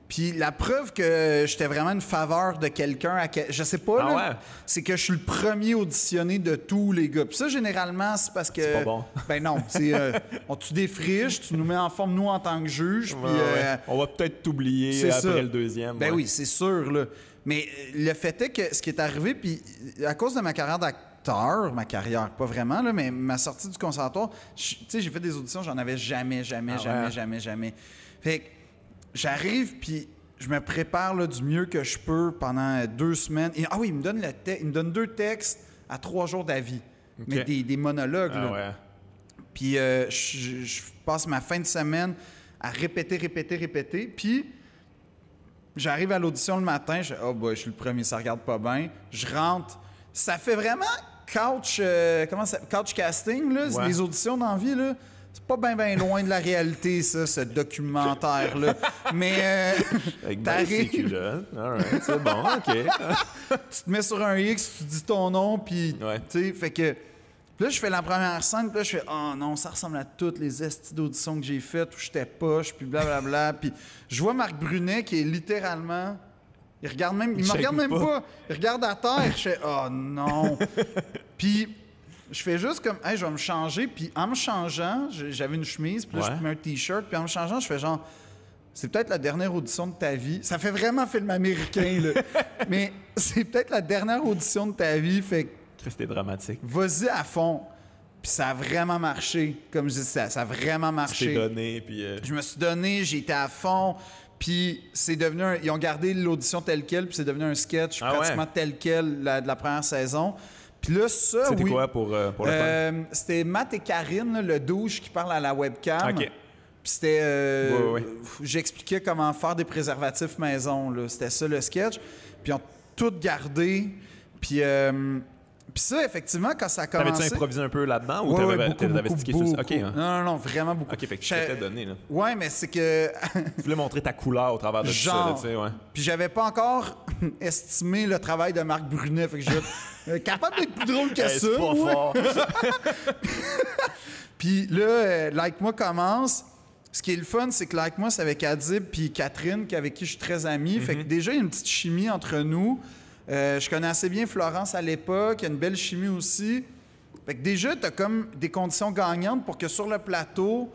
Puis la preuve que j'étais vraiment une faveur de quelqu'un, à que- je sais pas, Ah là, ouais? c'est que je suis le premier auditionné de tous les gars. Puis ça, généralement, c'est parce que. C'est pas bon. Ben non, c'est. euh, on tu défriches, tu nous mets en forme, nous, en tant que juge. Ouais, puis, ouais. euh, On va peut-être t'oublier après ça. le deuxième. Ben oui, c'est sûr, là. Mais euh, le fait est que ce qui est arrivé, puis euh, à cause de ma carrière d'acteur, ma carrière, pas vraiment, là, mais ma sortie du conservatoire, tu sais, j'ai fait des auditions, j'en avais jamais, jamais, Ah jamais, jamais, jamais. Fait que j'arrive, puis je me prépare là, du mieux que je peux pendant euh, deux semaines. Et, ah oui, il me donne le te- il me donne deux textes à trois jours d'avis. Mais des, des monologues, Ah là. ouais. Puis euh, je, je passe ma fin de semaine à répéter, répéter, répéter. Puis j'arrive à l'audition le matin, je oh boy, je suis le premier, ça regarde pas bien. Je rentre. Ça fait vraiment couch, euh, comment ça, couch casting, là, Ouais. les auditions dans la vie, là. C'est pas bien bien loin de la réalité, ça, ce documentaire-là. Mais euh, Avec ben, t'arrives, c'est culottes. Bon, OK. tu te mets sur un X, tu dis ton nom, puis Ouais. tu sais, fait que. Puis là, je fais la première scène, puis là, je fais Oh non, ça ressemble à toutes les estis d'auditions que j'ai faites où j'étais poche, puis blablabla. puis je vois Marc Brunet qui est littéralement. Il regarde même. Il, Il me regarde même pas. pas. Il regarde à terre. Je fais Oh non. puis je fais juste comme Hey, je vais me changer. Puis en me changeant, j'avais une chemise, puis là, Ouais. je mets un t-shirt, puis en me changeant, je fais genre. C'est peut-être la dernière audition de ta vie. Ça fait vraiment film américain, là. Mais c'est peut-être la dernière audition de ta vie. Fait que C'était dramatique. vas-y à fond. Puis ça a vraiment marché. Comme je dis, ça, ça a vraiment marché. donné, puis... euh, Je me suis donné, j'ai été à fond. Puis c'est devenu un- Ils ont gardé l'audition telle quelle, puis c'est devenu un sketch Ah ouais? pratiquement tel quel la- de la première saison. Puis là, ça, C'était oui. quoi pour, euh, pour le? Euh, C'était Matt et Karine, le douche qui parle à la webcam. OK. Puis c'était. euh, Ouais, ouais. J'expliquais comment faire des préservatifs maison. là. C'était ça le sketch. Puis ils ont tout gardé. Puis, euh, puis ça, effectivement, quand ça a commencé. T'avais-tu improvisé un peu là-dedans ou Ouais, t'avais beaucoup, t'avais beaucoup, sur beaucoup. hein. Non, non, non, vraiment beaucoup. OK, fait que tu Je- t'étais donné, là. Ouais, mais c'est que. Tu voulais montrer ta couleur au travers de tout ça, tu sais, ouais. Puis j'avais pas encore estimé le travail de Marc Brunet. Fait que je. euh, capable d'être plus drôle que Hey, ça. c'est pas ouais. fort. Puis là, euh, Like Moi commence. Ce qui est le fun, c'est que Like Moi, c'est avec Adib puis Catherine, avec qui je suis très ami. Fait que Mhm. déjà, il y a une petite chimie entre nous. Euh, je connais assez bien Florence à l'époque. Il y a une belle chimie aussi. Fait que déjà, tu as comme des conditions gagnantes pour que sur le plateau,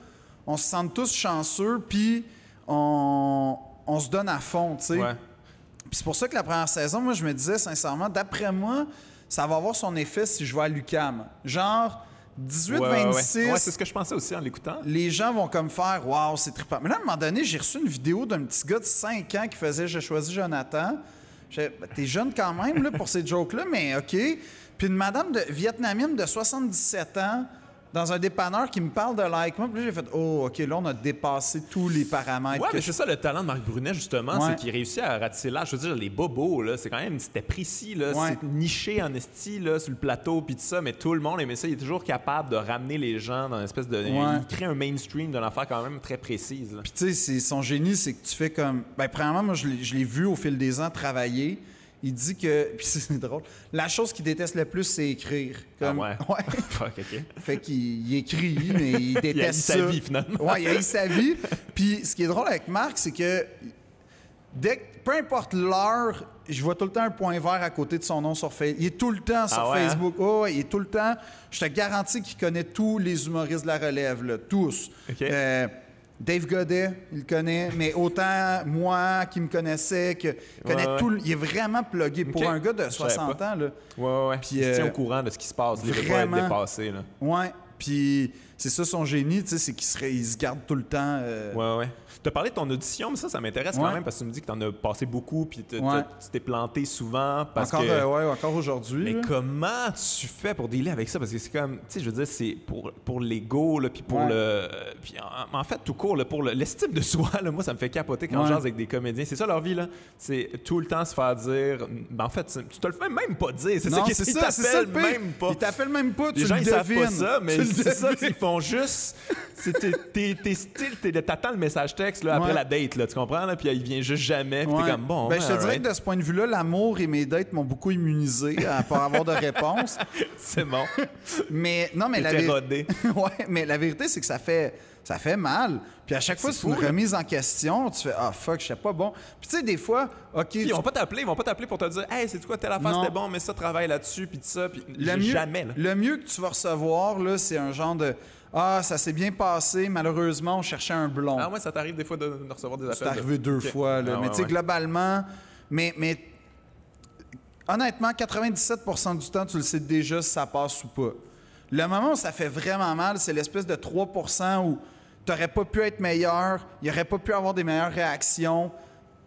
on se sente tous chanceux, puis on, on se donne à fond, tu sais. Ouais. Puis c'est pour ça que la première saison, moi, je me disais sincèrement, d'après moi, ça va avoir son effet si je vais à l'UCAM. Genre, 18-26. Ouais, ouais, ouais. Ouais, c'est ce que je pensais aussi en l'écoutant. les gens vont comme faire Waouh, c'est trippant. Mais là, à un moment donné, j'ai reçu une vidéo d'un petit gars de 5 ans qui faisait J'ai choisi Jonathan. J'ai Ben, T'es jeune quand même pour ces jokes-là, mais OK. Puis une madame de, vietnamienne de 77 ans dans un dépanneur qui me parle de like moi. Puis j'ai fait Oh, OK, là, on a dépassé tous les paramètres. Ouais, mais je- c'est ça le talent de Marc Brunet, justement, Ouais. c'est qu'il réussit à ratisser là. Je veux dire, les bobos, là, c'est quand même, c'était précis, là, Ouais. c'est niché en esti, là, sur le plateau, puis tout ça, mais tout le monde aimait ça. Il est toujours capable de ramener les gens dans une espèce de. Ouais. Il crée un mainstream d'une affaire quand même très précise. Puis tu sais, c'est- son génie, c'est que tu fais comme. Ben, premièrement, moi, je l'ai vu au fil des ans travailler. Il dit que. Puis c'est drôle. La chose qu'il déteste le plus, c'est écrire. Comme, Ah ouais? Fuck, OK. Fait qu'il il écrit, mais il déteste Il a eu sa vie, finalement. Ouais, il a eu sa vie. Puis ce qui est drôle avec Marc, c'est que dès que, peu importe l'heure, je vois tout le temps un point vert à côté de son nom sur Facebook. Il est tout le temps sur Ah ouais, hein? Facebook. Oh, ouais, il est tout le temps. Je te garantis qu'il connaît tous les humoristes de la relève, là, tous. OK. Euh, Dave Godet, il le connaît, mais autant moi qui me connaissais, que connaît Ouais, ouais. tout. Il est vraiment plugué. Pour un gars de Je savais 60 pas. ans, là. Ouais, ouais. Puis, il se tient euh, au courant de ce qui se passe. Il veut pas être dépassé, là. Ouais. Puis c'est ça son génie, tu sais, c'est qu'il il se garde tout le temps. euh, Ouais, ouais. Tu as parlé de ton audition, mais ça, ça m'intéresse Ouais. quand même parce que tu me dis que tu en as passé beaucoup puis Ouais. tu t'es planté souvent parce encore, que. euh, ouais, encore aujourd'hui. Mais là. comment tu fais pour dealer avec ça? Parce que c'est comme, tu sais, je veux dire, c'est pour, pour l'ego, puis pour le. Puis en, en fait, tout court, là, pour le- l'estime de soi, là, moi, ça me fait capoter quand je jase avec des comédiens. C'est ça leur vie, là. C'est tout le temps se faire dire. Ben, en fait, tu te le fais même pas dire. C'est ça Non, qui c'est ils ça, c'est ça le t'appellent même pas. Ils t'appellent même pas, tu Les gens, le ils savent pas ça, mais c'est ça, devines. ils font juste. t'attends le message texte là, après Ouais. la date, là, tu comprends? Là, puis il vient juste jamais, puis Ouais. t'es comme bon. Ben, je te dirais que de ce point de vue-là, l'amour et mes dates m'ont beaucoup immunisé à pas avoir de réponse. C'est bon. Mais non, mais la, T'étais vé- rodé. ouais, mais la vérité, c'est que ça fait, ça fait mal. Puis à chaque fois, C'est une là. remise en question. Tu fais Ah, fuck, je sais pas bon. Puis tu sais, des fois, OK. Puis ils vont pas t'appeler, ils vont pas t'appeler pour te dire Hey, c'est quoi telle affaire, c'était bon, mais ça travaille là-dessus, puis tout ça, puis le mieux, jamais là. le mieux que tu vas recevoir, là, c'est un genre de Ah, ça s'est bien passé, malheureusement, on cherchait un blond. Ah ouais, ça t'arrive des fois de, de recevoir des appels. C'est de- arrivé deux fois. Là. Ah mais ouais, tu sais, ouais. globalement, mais, mais honnêtement, 97% du temps, tu le sais déjà si ça passe ou pas. Le moment où ça fait vraiment mal, c'est l'espèce de 3% où tu n'aurais pas pu être meilleur, il n'y aurait pas pu avoir des meilleures réactions,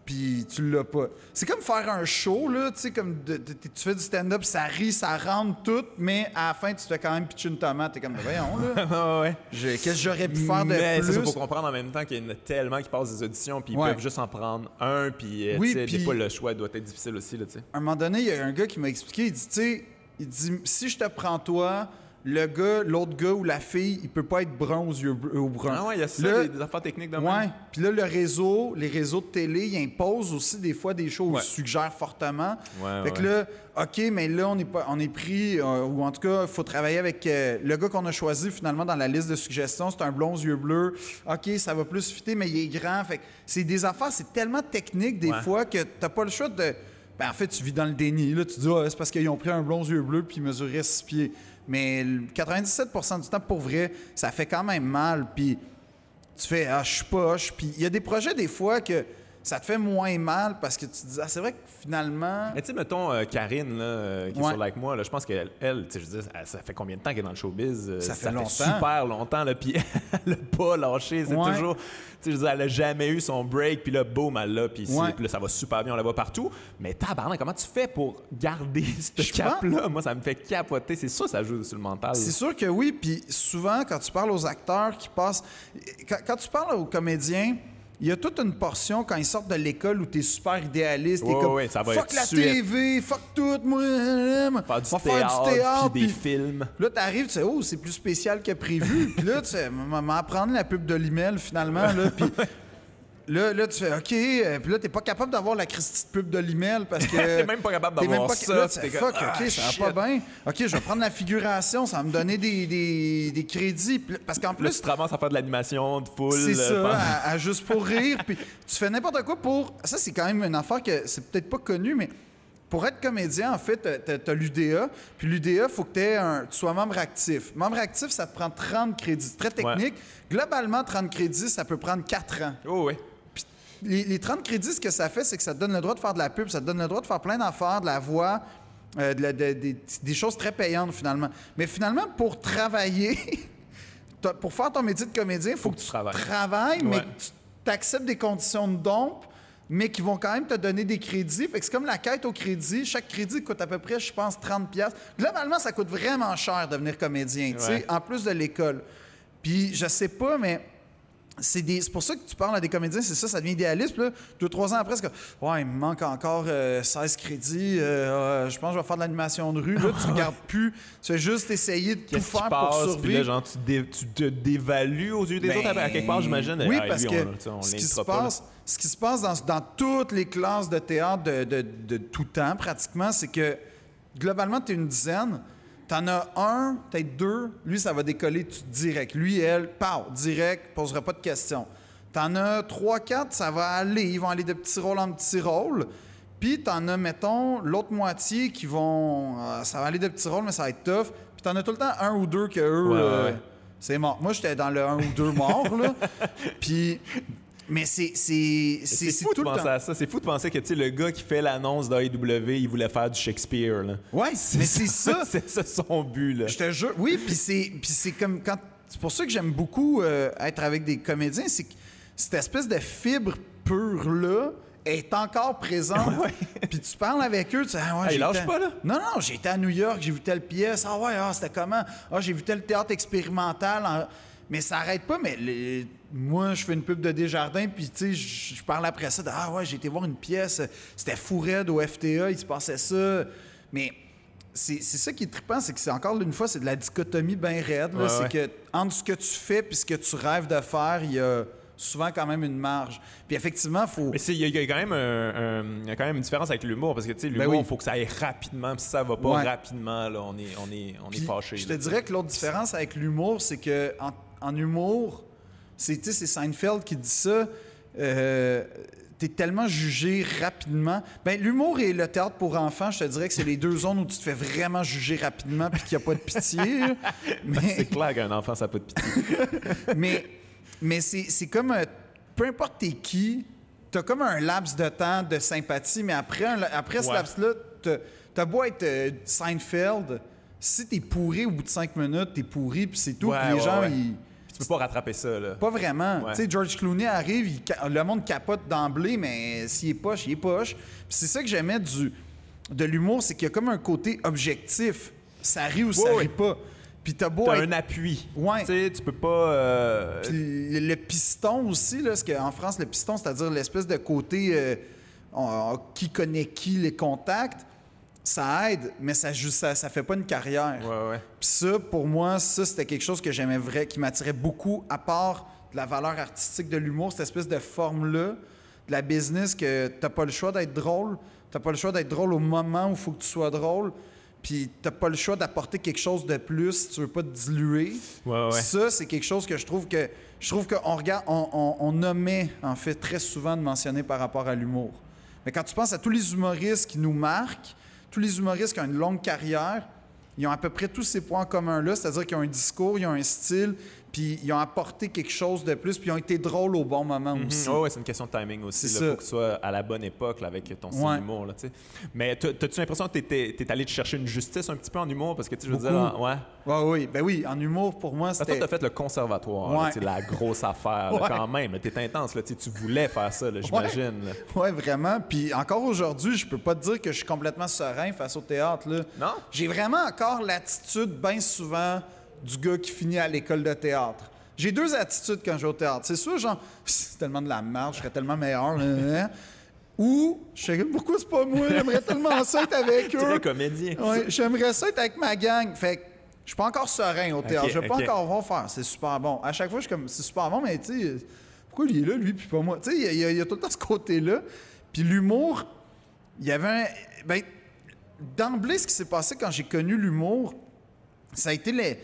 puis tu l'as pas. C'est comme faire un show, là, tu sais, comme de- de- tu fais du stand-up, ça rit, ça rentre tout, mais à la fin, tu te fais quand même pitcher une tomate. T'es comme, voyons, là, ouais. qu'est-ce que j'aurais pu faire de mais plus? c'est ça, faut comprendre en même temps qu'il y en a tellement qui passent des auditions, puis ils Ouais. peuvent juste en prendre un, puis euh, Oui, puis- fois le choix doit être difficile aussi, là, tu sais. À un moment donné, il y a un gars qui m'a expliqué, il dit, tu sais, il dit, si je te prends toi, le gars, l'autre gars ou la fille, il peut pas être brun aux yeux br- aux bruns. Ah ouais, il y a ça, Là- des, des affaires techniques de Ouais. Puis là, le réseau, les réseaux de télé, ils imposent aussi des fois des choses, Ouais. ils suggèrent fortement. Ouais, fait que là, OK, mais là, on est, pas, on est pris, euh, ou en tout cas, il faut travailler avec euh, le gars qu'on a choisi finalement dans la liste de suggestions. C'est un blond aux yeux bleus. OK, ça va plus fitter, mais il est grand. Fait que c'est des affaires, c'est tellement technique des fois que t'as pas le choix de. Ben, en fait, tu vis dans le déni. Là, tu dis, Ah, c'est parce qu'ils ont pris un blond aux yeux bleus puis ils mesuraient 6 pieds. Mais le 97% du temps, pour vrai, ça fait quand même mal. Puis tu fais ah je suis poche puis il y a des projets des fois que ça te fait moins mal parce que tu te dis ah c'est vrai que finalement Mais tu sais, mettons euh, Karine, là, euh, qui est sur Like Moi, là, je pense qu'elle, elle, tu sais, je ça fait combien de temps qu'elle est dans le showbiz? Euh, Ça fait longtemps. super longtemps, là, puis elle pas lâché. C'est Ouais. toujours, tu sais, je elle a jamais eu son break, puis là, boum, elle l'a, puis Ouais. ça va super bien, on la voit partout. Mais tabarnak, comment tu fais pour garder ce cap-là? Moi, ça me fait capoter. C'est sûr, ça joue sur le mental. c'est sûr que oui puis souvent quand tu parles aux acteurs qui passent quand, quand tu parles aux comédiens il y a toute une portion quand ils sortent de l'école où t'es super idéaliste, t'es Ouais, comme ouais, ça va fuck être la suite. TV, fuck tout, moi, on Faire du va théâtre, faire du théâtre, puis des puis- films. Là, t'arrives, tu sais, oh, c'est plus spécial que prévu. Puis là, tu sais, m'apprendre la pub de l'email finalement. Là, puis là, là, tu fais OK. euh, Puis là, t'es pas capable d'avoir la Christie de pub de l'email parce que. T'es même pas capable d'avoir ça, Là, tu fais, fuck, ah, OK, ça shit. va pas bien. OK, je vais prendre la figuration, ça va me donner des, des, des crédits. Parce qu'en Là, plus, tu te ramasses à faire de l'animation, de foule. c'est euh, ça, à, à juste pour rire. Puis tu fais n'importe quoi pour. Ça, c'est quand même une affaire que c'est peut-être pas connu, mais pour être comédien, en fait, t'as- t'as t'as l'UDA. Puis l'UDA, il faut que t'aies un- tu sois membre actif. Membre actif, ça te prend 30 crédits. C'est Très technique. Globalement, 30 crédits, ça peut prendre 4 ans. Oh, oui. Les, les 30 crédits, ce que ça fait, c'est que ça te donne le droit de faire de la pub, ça te donne le droit de faire plein d'affaires, de la voix, euh, de la- de- de- des choses très payantes finalement. Mais finalement, pour travailler, pour faire ton métier de comédien, il faut, que, tu travailles. travailles, mais que tu acceptes des conditions de mais qui vont quand même te donner des crédits. Fait que c'est comme la quête au crédit. Chaque crédit coûte à peu près, je pense, 30 pièces. Globalement, ça coûte vraiment cher devenir comédien, tu sais, Ouais. en plus de l'école. Puis je sais pas, mais c'est pour ça que tu parles à des comédiens, c'est ça, ça devient idéaliste. Puis là, deux, trois ans après, c'est comme, ouais, il me manque encore euh, 16 crédits, euh, euh, je pense que je vais faire de l'animation de rue. Là, tu regardes plus, tu fais juste essayer de tout faire pour? Puis là, survivre. genre, tu, dé- tu te dévalues aux yeux des Ben, autres. À quelque part, j'imagine. Oui, ah, parce lui, que on- on ce, qui se passe, ce qui se passe dans, dans toutes les classes de théâtre de, de- de tout temps, pratiquement, c'est que globalement, tu es une dizaine. Tu en as un, peut-être deux. Lui, ça va décoller tout direct. Lui, elle, pow, direct, posera pas de questions. Tu en as trois, quatre, ça va aller. Ils vont aller de petits rôles en petits rôles. Puis tu en as, mettons, l'autre moitié qui vont. euh, ça va aller de petits rôles, mais ça va être tough. Puis tu en as tout le temps un ou deux que eux. Ouais, euh, ouais. c'est mort. Moi, j'étais dans le 1 ou 2 mort, là. Puis, mais c'est de tout le penser temps. à ça. C'est fou de penser que tu sais, le gars qui fait l'annonce d'AEW, il voulait faire du Shakespeare. Là. Ouais, mais c'est ça. c'est ça son but. Là. Je te jure. Oui, puis c'est comme quand c'est pour ça que j'aime beaucoup euh, être avec des comédiens, c'est que cette espèce de fibre pure là est encore présente. Puis tu parles avec eux, tu sais, ah ouais, lâchent été- pas, là? Non, non, été à New York, j'ai vu telle pièce. Ah ouais, ah, c'était comment? Ah, j'ai vu tel théâtre expérimental. en- Mais ça arrête pas, mais moi, je fais une pub de Desjardins, puis tu sais, je je parle après ça de Ah ouais, j'ai été voir une pièce, c'était fou raide au FTA, il se passait ça. Mais c'est ça qui est trippant, c'est que c'est encore une fois, c'est de la dichotomie bien raide. Ouais, c'est ouais. que entre ce que tu fais puis ce que tu rêves de faire, il y a souvent quand même une marge. Puis effectivement, faut. Mais il y, a- il y a quand même un- un- il y a quand même une différence avec l'humour parce que tu sais l'humour Ben oui. il faut que ça aille rapidement puis si ça va pas Ouais. rapidement là on est on est on est Puis, fâché. Je te là. dirais que l'autre différence avec l'humour, c'est que en, en humour, c'est Seinfeld qui dit ça. Euh, T'es tellement jugé rapidement. Ben, l'humour et le théâtre pour enfants, je te dirais que c'est les deux zones où tu te fais vraiment juger rapidement puis qu'il n'y a pas de pitié. là. Mais, C'est clair qu'un enfant ça a pas de pitié. mais, mais c'est c'est comme. euh, peu importe t'es qui, t'as comme un laps de temps de sympathie, mais après, un- après ce laps-là, t'as- beau être euh, Seinfeld, si t'es pourri au bout de cinq minutes, t'es pourri, puis c'est tout. Ouais, puis les ouais, gens, ils. Peux pas rattraper ça là. Pas vraiment. Ouais. Tu sais, George Clooney arrive, il le monde capote d'emblée, mais s'il est poche, il est poche. C'est ça que j'aimais du, de l'humour, c'est qu'il y a comme un côté objectif. Ça rit ou ça rit pas. Puis t'as beau T'as être un appui. Ouais. Tu sais tu peux pas euh, puis le piston aussi, là, parce qu'en France, le piston, c'est-à-dire l'espèce de côté euh, on- qui connaît qui, les contacts, ça aide, mais ça ne ça, ça fait pas une carrière. Ouais ouais. Puis ça, pour moi, ça, c'était quelque chose que j'aimais vrai, qui m'attirait beaucoup, à part de la valeur artistique de l'humour, cette espèce de forme-là, de la business, que t'as pas le choix d'être drôle, t'as pas le choix d'être drôle au moment où il faut que tu sois drôle, puis t'as pas le choix d'apporter quelque chose de plus si tu veux pas te diluer. Ouais. Ça, c'est quelque chose que je trouve que je trouve qu'on regarde, on, on, on omet en fait très souvent de mentionner par rapport à l'humour. Mais quand tu penses à tous les humoristes qui nous marquent, tous les humoristes qui ont une longue carrière, ils ont à peu près tous ces points en commun-là, c'est-à-dire qu'ils ont un discours, ils ont un style, puis ils ont apporté quelque chose de plus, puis ils ont été drôles au bon moment aussi. Mhm. Ouais, ouais, c'est une question de timing aussi. Il faut que tu sois à la bonne époque là, avec ton Ouais. d'humour. là, tu. Mais t'as-tu l'impression que t'es es allé te chercher une justice un petit peu en humour? Parce que tu je veux dire, ouais. Ouais, oui, ben oui, en humour, pour moi, que toi, c'était... t'as fait le conservatoire, là, Ouais. tu sais, la grosse affaire, là, quand même. là, T'es intense, là, tu tu voulais faire ça, là, j'imagine. là. Ouais, vraiment. Puis encore aujourd'hui, je peux pas te dire que je suis complètement serein face au théâtre. Là. Non? J'ai vraiment encore l'attitude, bien souvent, du gars qui finit à l'école de théâtre. J'ai deux attitudes quand je vais au théâtre. C'est sûr, genre, c'est tellement de la merde, je serais tellement meilleur. Ou, je sais pourquoi c'est pas moi, j'aimerais tellement ça être avec eux. Comédien. Ouais, j'aimerais ça être avec ma gang. Fait que je suis pas encore serein au théâtre. Je vais pas encore voir faire. C'est super bon. À chaque fois, je suis comme, c'est super bon, mais tu sais, pourquoi il est là, lui, puis pas moi? Tu sais, y y, il y a tout le temps ce côté-là. Puis l'humour, il y avait un. Ben, d'emblée, ce qui s'est passé quand j'ai connu l'humour, ça a été les.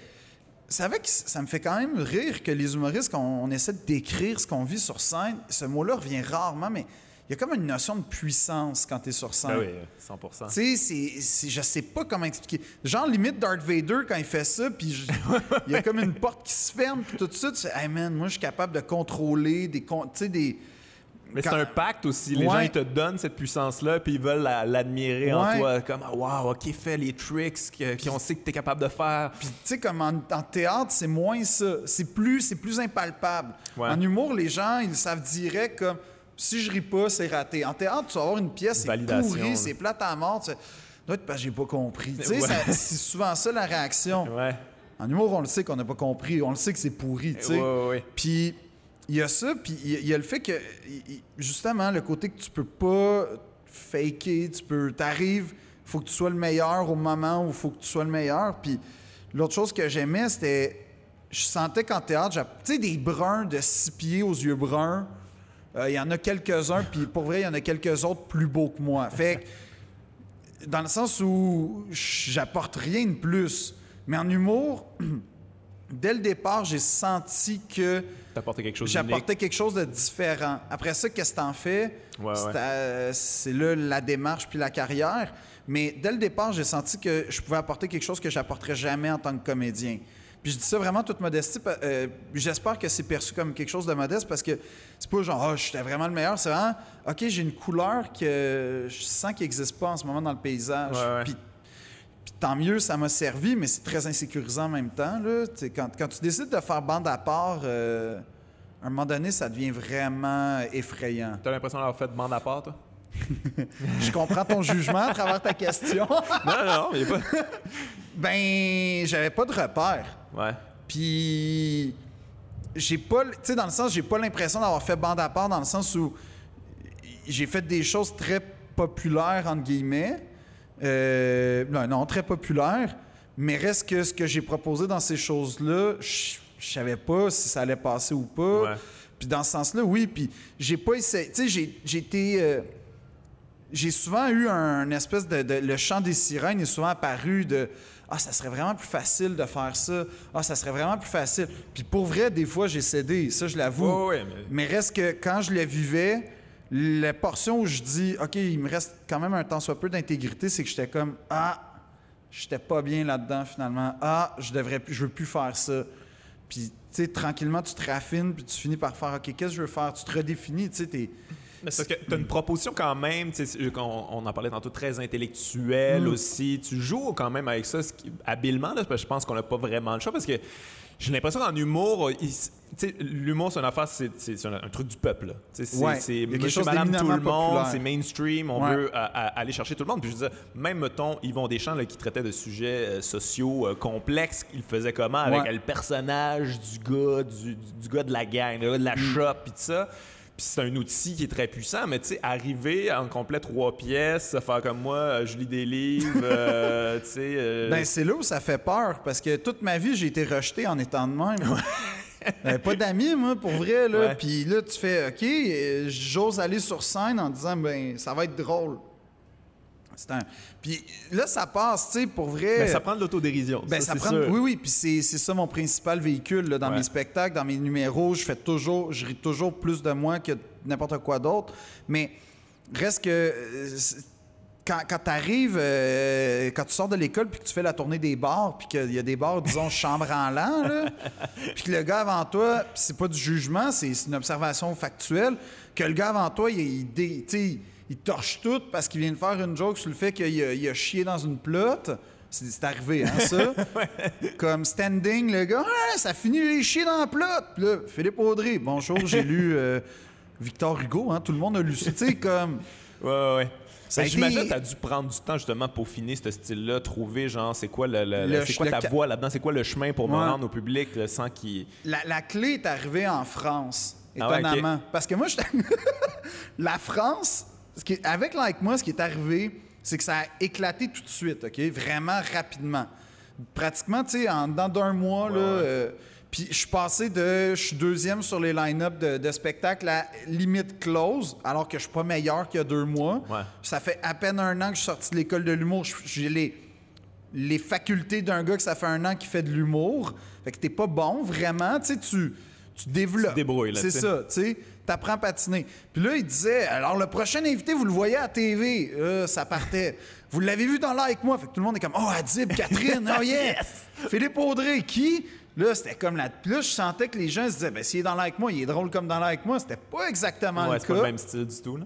C'est vrai que ça me fait quand même rire que les humoristes, quand on essaie de décrire ce qu'on vit sur scène, ce mot-là revient rarement, mais il y a comme une notion de puissance quand tu es sur scène. Ben oui, 100% Tu sais, je sais pas comment expliquer. Genre, limite Darth Vader, quand il fait ça, puis je- il y a comme une porte qui se ferme, puis tout ça, tu sais, hey man, moi, je suis capable de contrôler des. con- Tu sais, des. Mais c'est un pacte aussi. Les Ouais. gens, ils te donnent cette puissance-là, puis ils veulent la- l'admirer en toi. Comme, wow, OK, fais les tricks qu'on sait que tu es capable de faire. Puis, tu sais, comme en, en théâtre, c'est moins ça. C'est plus, c'est plus impalpable. Ouais. En humour, les gens, ils savent direct comme si je ris pas, c'est raté. En théâtre, tu vas avoir une pièce, c'est pourri, c'est plate à mort. Tu doit être parce que j'ai pas compris. Tu sais, c'est souvent ça la réaction. En humour, on le sait qu'on n'a pas compris. On le sait que c'est pourri, tu sais. Puis il y a ça, puis il y a- le fait que, justement, le côté que tu peux pas faker, tu peux, t'arrives, faut que tu sois le meilleur au moment où faut que tu sois le meilleur. Puis l'autre chose que j'aimais, c'était, je sentais qu'en théâtre, tu sais, des bruns de six pieds aux yeux bruns, euh, il y en a quelques-uns, puis pour vrai, il y en a quelques autres plus beaux que moi. Fait que, dans le sens où j'apporte rien de plus. Mais en humour, dès le départ, j'ai senti que j'apportais quelque chose de différent. Après ça, qu'est-ce que t'en fais? Ouais, C'est ouais. là la démarche puis la carrière. Mais dès le départ, j'ai senti que je pouvais apporter quelque chose que j'apporterais jamais en tant que comédien. Puis je dis ça vraiment toute modestie. euh, J'espère que c'est perçu comme quelque chose de modeste parce que c'est pas genre, ah, j'étais vraiment le meilleur. C'est vraiment, OK, j'ai une couleur que je sens qui n'existe pas en ce moment dans le paysage. Ouais, ouais. Puis puis tant mieux, ça m'a servi, mais c'est très insécurisant en même temps. Là. Quand, quand tu décides de faire bande à part, euh, à un moment donné, ça devient vraiment effrayant. T'as l'impression d'avoir fait de bande à part, toi? Je comprends ton jugement à travers ta question. non, non, a pas. ben, j'avais pas de repère. Ouais. Puis j'ai pas, tu sais, dans le sens, j'ai pas l'impression d'avoir fait bande à part dans le sens où j'ai fait des choses très populaires entre guillemets. Euh, non, non, très populaires. Mais reste que ce que j'ai proposé dans ces choses-là, je savais pas si ça allait passer ou pas. Ouais. Puis dans ce sens-là, oui. Puis j'ai pas essayé. Tu sais, j'ai- été. euh, j'ai souvent eu un espèce de, de- Le chant des sirènes est souvent apparu de. Ah, ça serait vraiment plus facile de faire ça. Ah, ça serait vraiment plus facile. Puis pour vrai, des fois, j'ai cédé. Ça, je l'avoue. Mais- mais... reste que quand je le vivais, la portion où je dis, OK, il me reste quand même un temps soit peu d'intégrité, c'est que j'étais comme, ah, j'étais pas bien là-dedans finalement. Ah, je devrais je veux plus faire ça. Puis, tu sais, tranquillement, tu te raffines, puis tu finis par faire, OK, qu'est-ce que je veux faire? Tu te redéfinis, tu sais, t'es. Mais c'est parce que tu as une proposition quand même, on, on en parlait tantôt, très intellectuelle Mm. aussi. Tu joues quand même avec ça habilement, là, parce que je pense qu'on n'a pas vraiment le choix parce que j'ai l'impression qu'en humour, il- l'humour, c'est une affaire, c'est un, un truc du peuple. C'est Ouais. monsieur, chose madame, tout le monde, populaire. c'est mainstream, on Ouais. veut à- à- aller chercher tout le monde. Puis je dire, même, mettons, Yvon Deschamps, là, qui traitait de sujets euh, sociaux euh, complexes, il faisait comment avec Ouais. le personnage du gars, du, gars de la gang, le gars de la Mm. shop, puis tout ça. Puis c'est un outil qui est très puissant, mais tu sais, arriver en complet trois pièces, faire comme moi, euh, je lis des livres, euh, tu sais. euh, Ben, c'est là où ça fait peur, parce que toute ma vie, j'ai été rejeté en étant de même. J'avais pas d'amis, moi, pour vrai, là. Ouais. Puis là, tu fais, OK, euh, j'ose aller sur scène en disant, ben, ça va être drôle. C'est un... Puis là, ça passe, tu sais, pour vrai. ben, ça prend de l'autodérision. Ben, ça prend... sûr. Oui, oui, puis c'est, ça mon principal véhicule là, dans Ouais. mes spectacles, dans mes numéros. Je fais toujours, je ris toujours plus de moi que n'importe quoi d'autre. Mais reste que euh, quand, quand tu arrives, quand tu sors de l'école puis que tu fais la tournée des bars, puis qu'il y a des bars, disons, chambre en l'an, puis que le gars avant toi, c'est pas du jugement, c'est, une observation factuelle, que le gars avant toi, il, il, torche tout parce qu'il vient de faire une joke sur le fait qu'il a, a chié dans une plotte. C'est, arrivé, hein, ça? Comme standing, le gars, Ah, ça finit les chier dans la plotte. Puis là, Philippe Audrey, bonjour, j'ai lu euh, Victor Hugo, hein, tout le monde a lu ça. Tu sais, comme. Ouais, ouais, ouais. Ça Ben, J'imagine que tu as dû prendre du temps justement pour finir ce style-là, trouver genre c'est quoi le, le- Le c'est quoi ta voix là-dedans, c'est quoi le chemin pour me rendre au public là, sans qu'il. La, la clé est arrivée en France, Ah ouais, étonnamment. Parce que moi, je... la France, ce qui est- avec Like Moi, ce qui est arrivé, c'est que ça a éclaté tout de suite, OK? Vraiment rapidement. Pratiquement, tu sais, en dedans d'un mois, là. euh, puis je suis passé de. Je suis deuxième sur les line-up de, de spectacles à limite close, alors que je suis pas meilleur qu'il y a deux mois. Ouais. Ça fait à peine un an que je suis sorti de l'école de l'humour. J'ai les, les facultés d'un gars que ça fait un an qui fait de l'humour. Fait que t'es pas bon, vraiment. Tu sais, tu, tu développes. Tu débrouilles, là, C'est ça, tu sais. T'apprends à patiner. Puis là, il disait, alors le prochain invité, vous le voyez à TV. Euh, ça partait. Vous l'avez vu dans l'air avec moi. Fait que tout le monde est comme, oh, Adib, Catherine, oh yes! Philippe Audrey, qui? Là, c'était comme la. Puis là, je sentais que les gens se disaient, ben, s'il est dans l'air avec moi, il est drôle comme dans l'air avec moi. C'était pas exactement Ouais, le c'est cas. pas le même style du tout, là.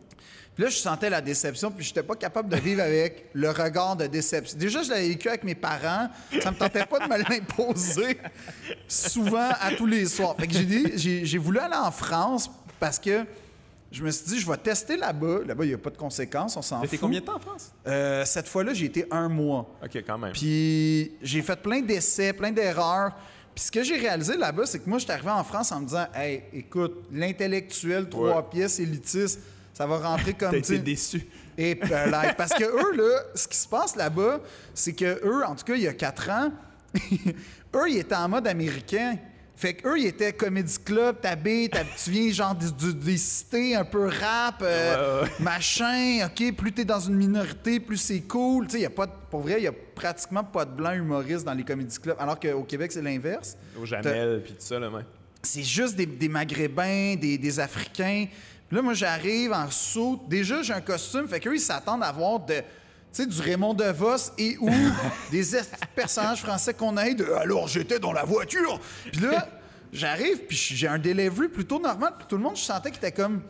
Puis là, je sentais la déception, puis j'étais pas capable de vivre avec le regard de déception. Déjà, je l'avais vécu avec mes parents. Ça me tentait pas de me l'imposer souvent à tous les soirs. Fait que j'ai dit, j'ai, voulu aller en France parce que je me suis dit, je vais tester là-bas. Là-bas, il n'y a pas de conséquences, on s'en T'as fout. fait combien de temps en France? Euh, cette fois-là, j'ai été un mois. OK, quand même. Puis j'ai fait plein d'essais, plein d'erreurs. Puis ce que j'ai réalisé là-bas, c'est que moi, je suis arrivé en France en me disant Hey, écoute, l'intellectuel, trois Ouais. pièces, élitiste, ça va rentrer comme T'as été déçu. et là, parce que eux, là, ce qui se passe là-bas, c'est que eux, en tout cas, il y a quatre ans, eux, ils étaient en mode américain. Fait qu'eux, ils étaient comédie club, t'habites, t'hab- tu viens genre des, du- des cités un peu rap, euh, Ouais, ouais. machin, OK, plus t'es dans une minorité, plus c'est cool. Tu sais, pas de- pour vrai, il y a pratiquement pas de blancs humoristes dans les comédie clubs, alors qu'au Québec, c'est l'inverse Au Jamel, puis tout ça, là, ouais. c'est juste des, des Maghrébins, des, des Africains. Puis là, moi, j'arrive en saut. Déjà, j'ai un costume. Fait qu'eux, ils s'attendent à voir de, sais, du Raymond DeVos et ou des personnages français qu'on a de Alors, j'étais dans la voiture. Puis là, j'arrive, puis j'ai un delivery plutôt normal. Puis tout le monde, je sentais qu'il était comme.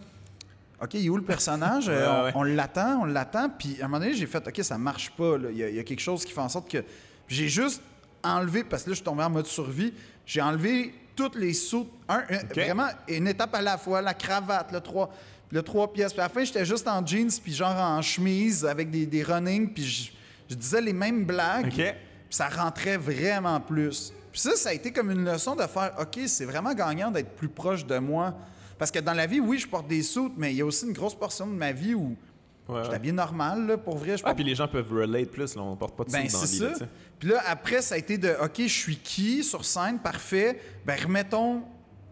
OK, il est où le personnage? Euh, on- ouais. on l'attend, on l'attend. Puis à un moment donné, j'ai fait, OK, ça marche pas. Il y, a- il y a quelque chose qui fait en sorte que. J'ai juste enlevé, parce que là, je suis tombé en mode survie, j'ai enlevé toutes les sous. Un, un- Vraiment, une étape à la fois, la cravate, le trois, le trois pièces. Puis à la fin, j'étais juste en jeans, puis genre en chemise avec des, des running, puis je, je disais les mêmes blagues. Puis ça rentrait vraiment plus. Puis ça, ça a été comme une leçon de faire OK, c'est vraiment gagnant d'être plus proche de moi. Parce que dans la vie, oui, je porte des soutes, mais il y a aussi une grosse portion de ma vie où Ouais, je habillé normal, là, pour vrai. Je Ah, porte- puis les gens peuvent relate plus, là. On porte pas de ben, sous dans la vie. Puis là, après, ça a été de OK, je suis qui sur scène, parfait. Ben, remettons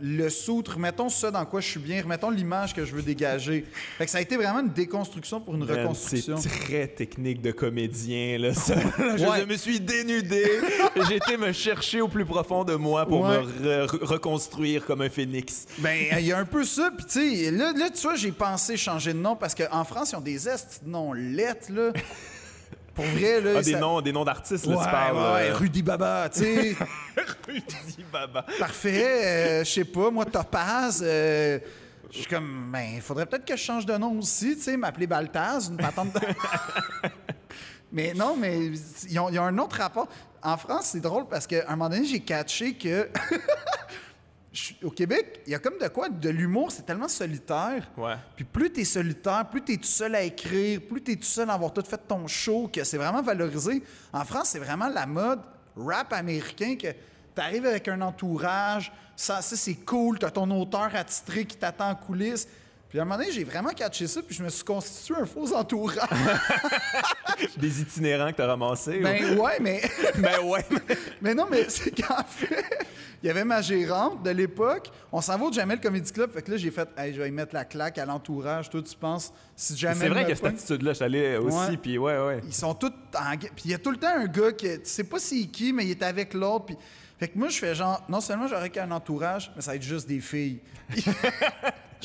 le soute, remettons ça dans quoi je suis bien, remettons l'image que je veux dégager. Fait que ça a été vraiment une déconstruction pour une Man, reconstruction. C'est très technique de comédien, là, ça. je Ouais. me suis dénudé. J'ai été me chercher au plus profond de moi pour Ouais. me re- re- reconstruire comme un phénix. Ben, il y a un peu ça. Puis, tu sais, là, là, tu vois, j'ai pensé changer de nom parce qu'en France, ils ont des estes noms lettres, là. Pour vrai, là. Ah, des ça- noms, des noms d'artistes, là, Ouais, tu parles. ouais, euh, Rudy Baba, tu sais. Rudy Baba. Parfait. euh, je sais pas, moi, Topaz. euh, je suis comme, ben, il faudrait peut-être que je change de nom aussi, tu sais, m'appeler Baltaz, une patente de... mais non, mais ont, ils ont un autre rapport. En France, c'est drôle parce qu'à un moment donné, j'ai catché que. je Au Québec, il y a comme de quoi de l'humour, c'est tellement solitaire. Ouais. Puis plus t'es solitaire, plus t'es tout seul à écrire, plus t'es tout seul à avoir tout fait ton show, que c'est vraiment valorisé. En France, c'est vraiment la mode rap américain que t'arrives avec un entourage, ça, ça c'est cool, t'as ton auteur attitré qui t'attend en coulisses. Puis à un moment donné, j'ai vraiment catché ça, puis je me suis constitué un faux entourage. Des itinérants que t'as ramassés. ou- ben ouais, mais, ben ouais. mais non, mais c'est qu'en fait, il y avait ma gérante de l'époque. On s'en va au Jamel Comedy Club, fait que là, j'ai fait, hey, je vais y mettre la claque à l'entourage. Toi, tu penses, si Jamel. C'est vrai que cette attitude-là, je allé aussi, puis ouais, ouais. Ils sont tous en Puis il y a tout le temps un gars qui, tu sais pas c'est qui, mais il est avec l'autre. Puis fait que moi je fais genre, non seulement j'aurais qu'un entourage, mais ça va être juste des filles.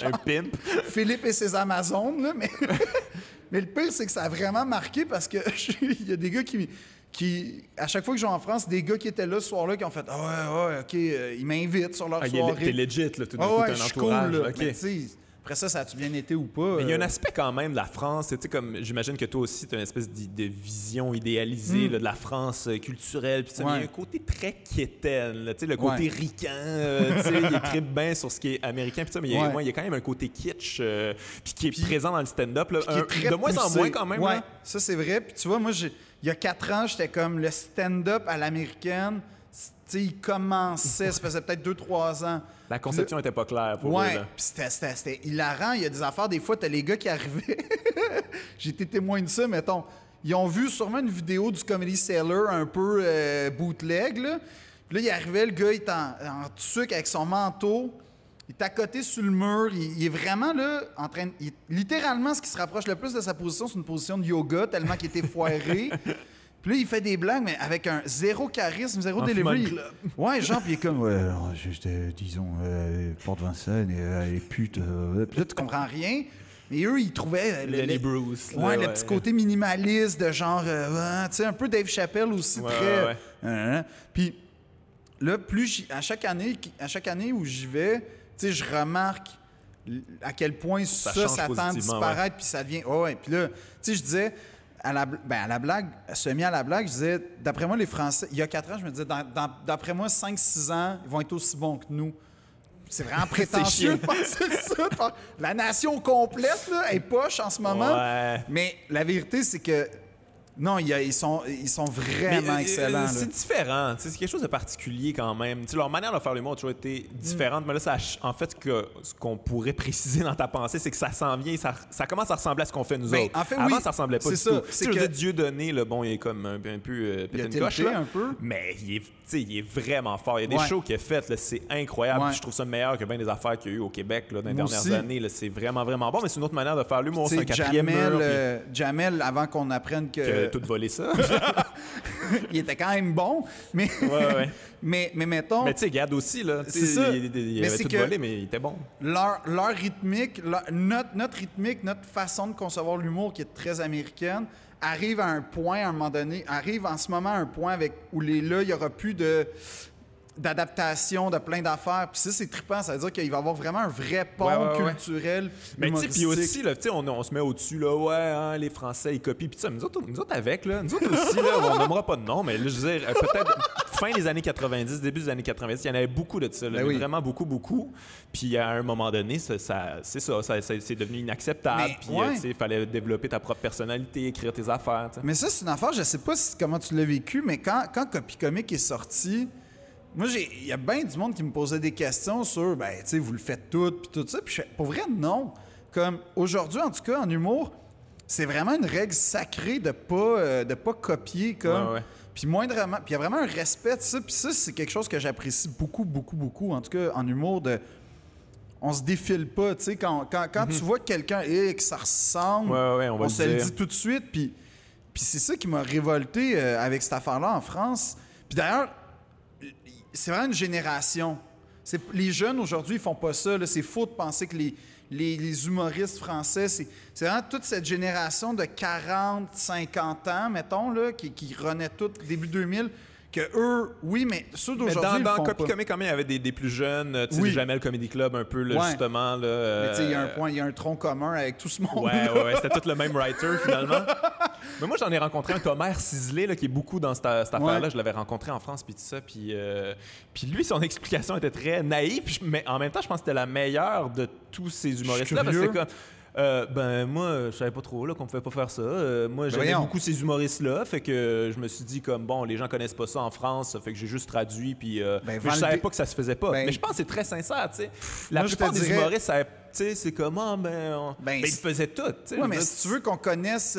Un pimp. Philippe et ses Amazones, là, mais mais le pire c'est que ça a vraiment marqué parce que il y a des gars qui qui à chaque fois que je vais en France, des gars qui étaient là ce soir-là qui ont fait ah ouais ouais ok, euh, ils m'invitent sur leur Ah, soirée. T'es legit, là, tout d'un Ah coup, ouais, un suis cool, entourage. là. là, ok. Mais tu sais, après ça, ça a-tu bien été ou pas? Mais il y a un euh, aspect quand même de la France, tu sais, comme j'imagine que toi aussi, tu as une espèce de vision idéalisée là, de la France euh, culturelle, puis il y a Hmm. Un côté très quétaine, tu sais, le côté Ouais. ricain, euh, tu sais, il est très bien sur ce qui est américain, puis ça, mais il y, a, Ouais. il y a quand même un côté kitsch, euh, puis qui est présent dans le stand-up, de moins en moins quand même. Ouais, là. ça c'est vrai. Puis tu vois, moi, j'ai- il y a quatre ans, j'étais comme le stand-up à l'américaine. Il commençait, ça faisait peut-être deux, trois ans. La conception était pas claire pour eux, Ouais, puis c'était- hilarant. Il y a des affaires, des fois, t'as les gars qui arrivaient. J'ai été témoin de ça, mettons. Ils ont vu sûrement une vidéo du Comedy Seller un peu euh, bootleg, là. Puis là, il arrivait, le gars, il est en, en tuque avec son manteau. Il est à côté sur le mur. Il, il est vraiment là, en train de- il- littéralement, ce qui se rapproche le plus de sa position, c'est une position de yoga, tellement qu'il était foiré. Puis là, il fait des blagues, mais avec un zéro charisme, zéro En delivery. Ouais, genre, puis il est comme, ouais, alors, euh, disons, euh, Porte Vincennes et euh, les putes. euh, puis là, tu comprends rien. Mais eux, ils trouvaient. le- Lenny le- Bruce. Ouais, le petit côté minimaliste de genre, euh, ouais, tu sais, un peu Dave Chappelle aussi, Ouais, très. ouais. Hein, hein. Puis là, plus à chaque année, à chaque année où j'y vais, tu sais, je remarque à quel point ça, change ça, tend à disparaître, puis ça devient. Oh, ouais. Puis là, tu sais, je disais, à la, ben, à la blague, semi à la blague, je disais, d'après moi, les Français, il y a quatre ans, je me disais, d'après moi, 5-6 ans, ils vont être aussi bons que nous. C'est vraiment prétentieux de penser ça. La nation complète là, est poche en ce moment. Ouais. Mais la vérité, c'est que non, il y a- ils, sont, ils sont vraiment euh, excellents. C'est différent. C'est quelque chose de particulier quand même. Leur manière de faire l'humour a toujours été différente. Mais là, ça, en fait, que, ce qu'on pourrait préciser dans ta pensée, c'est que ça s'en vient, ça, ça commence à ressembler à ce qu'on fait nous Ben, autres. en fait, Avant, oui. ça ressemblait pas du ça. tout. C'est que- Dieu donné, le bon, il est comme un, un peu euh, Il a pété une coche. tilté là. un peu. Mais il est, il est vraiment fort. Il y a des Ouais. shows qu'il a fait, c'est incroyable. Ouais. Je trouve ça meilleur que bien des affaires qu'il y a eu au Québec là, dans les Moi dernières aussi. années. C'est vraiment, vraiment bon. Mais c'est une autre manière de faire l'humour. C'est un quatrième Jamel, mur. puis euh, Jamel, avant qu'on apprenne que, qu'il a tout volé ça. il était quand même bon, mais, ouais, ouais. mais, mais mettons, Mais tu sais, Gad aussi, là. C'est ça. Il, il- il Mais avait tout volé, mais il était bon. leur, leur rythmique, leur- notre, notre rythmique, notre façon de concevoir l'humour qui est très américaine, arrive à un point, à un moment donné, arrive en ce moment à un point avec où les là, il n'y aura plus de d'adaptation de plein d'affaires. Puis ça, c'est trippant. Ça veut dire qu'il va y avoir vraiment un vrai pont Ouais, ouais, ouais. culturel, Mais tu sais, puis aussi, là, on, on se met au-dessus, là, ouais, hein, les Français, ils copient. Puis ça, nous autres, nous autres avec, là, nous autres aussi, là, on nommera pas de nom, mais là, je veux dire, euh, peut-être fin des années 90, début des années 90, il y en avait beaucoup de ça, là, Ben oui. vraiment beaucoup, beaucoup. Puis à un moment donné, ça, ça- c'est ça, ça, ça- c'est devenu inacceptable. Mais, Puis, euh, il fallait développer ta propre personnalité, écrire tes affaires. Mais ça, c'est une affaire, je sais pas si- comment tu l'as vécu, mais quand, quand Copy Comic est sorti, moi, il y a bien du monde qui me posait des questions sur, ben, tu sais, vous le faites tout, puis tout ça. Puis je fais, pour vrai, non. Comme aujourd'hui, en tout cas, en humour, c'est vraiment une règle sacrée de pas, euh, de pas copier, comme. Ouais, ouais. Puis moindrement. Puis il y a vraiment un respect de ça. Puis ça, c'est quelque chose que j'apprécie beaucoup, beaucoup, beaucoup. En tout cas, en humour, de. On se défile pas, tu sais, quand, quand, quand tu vois quelqu'un et que ça ressemble, Mhm. Ouais, on le se le dit tout de suite. Puis, puis c'est ça qui m'a révolté euh, avec cette affaire-là en France. Puis d'ailleurs, c'est vraiment une génération. Les jeunes aujourd'hui, ils font pas ça. C'est faux de penser que les, humoristes français, c'est, vraiment toute cette génération de 40, 50 ans, mettons, qui renaît tout début 2000, que eux, oui, mais ceux d'aujourd'hui, dans, dans Copy. Comic, quand même, il y avait des, des plus jeunes, euh, tu sais, Oui. Jamel Comedy Club, un peu, là, Ouais. justement. Là, Mais tu sais, il y a un euh, point, il y a un tronc commun avec tout ce monde. Ouais, ouais, ouais, c'était tout le même writer finalement. Mais moi, j'en ai rencontré un Thomas Ciselé là, qui est beaucoup dans cette, cette affaire-là. Ouais. Je l'avais rencontré en France, puis tout ça. Puis, euh, puis lui, son explication était très naïve, mais en même temps, je pense que c'était la meilleure de tous ces humoristes-là. Parce que comme. Euh, ben moi je savais pas trop là qu'on pouvait pas faire ça. Euh, moi j'aimais voyons. beaucoup ces humoristes là, fait que je me suis dit comme bon les gens connaissent pas ça en France, fait que j'ai juste traduit puis euh, Ben, mais je savais pas que ça se faisait pas. Ben, mais je pense que c'est très sincère, tu sais. La moi, plupart des dirais- humoristes, ça- tu sais, c'est comment ben, on- Ben, ben, ils faisaient tout. tu sais. Ouais, mais si tu veux qu'on connaisse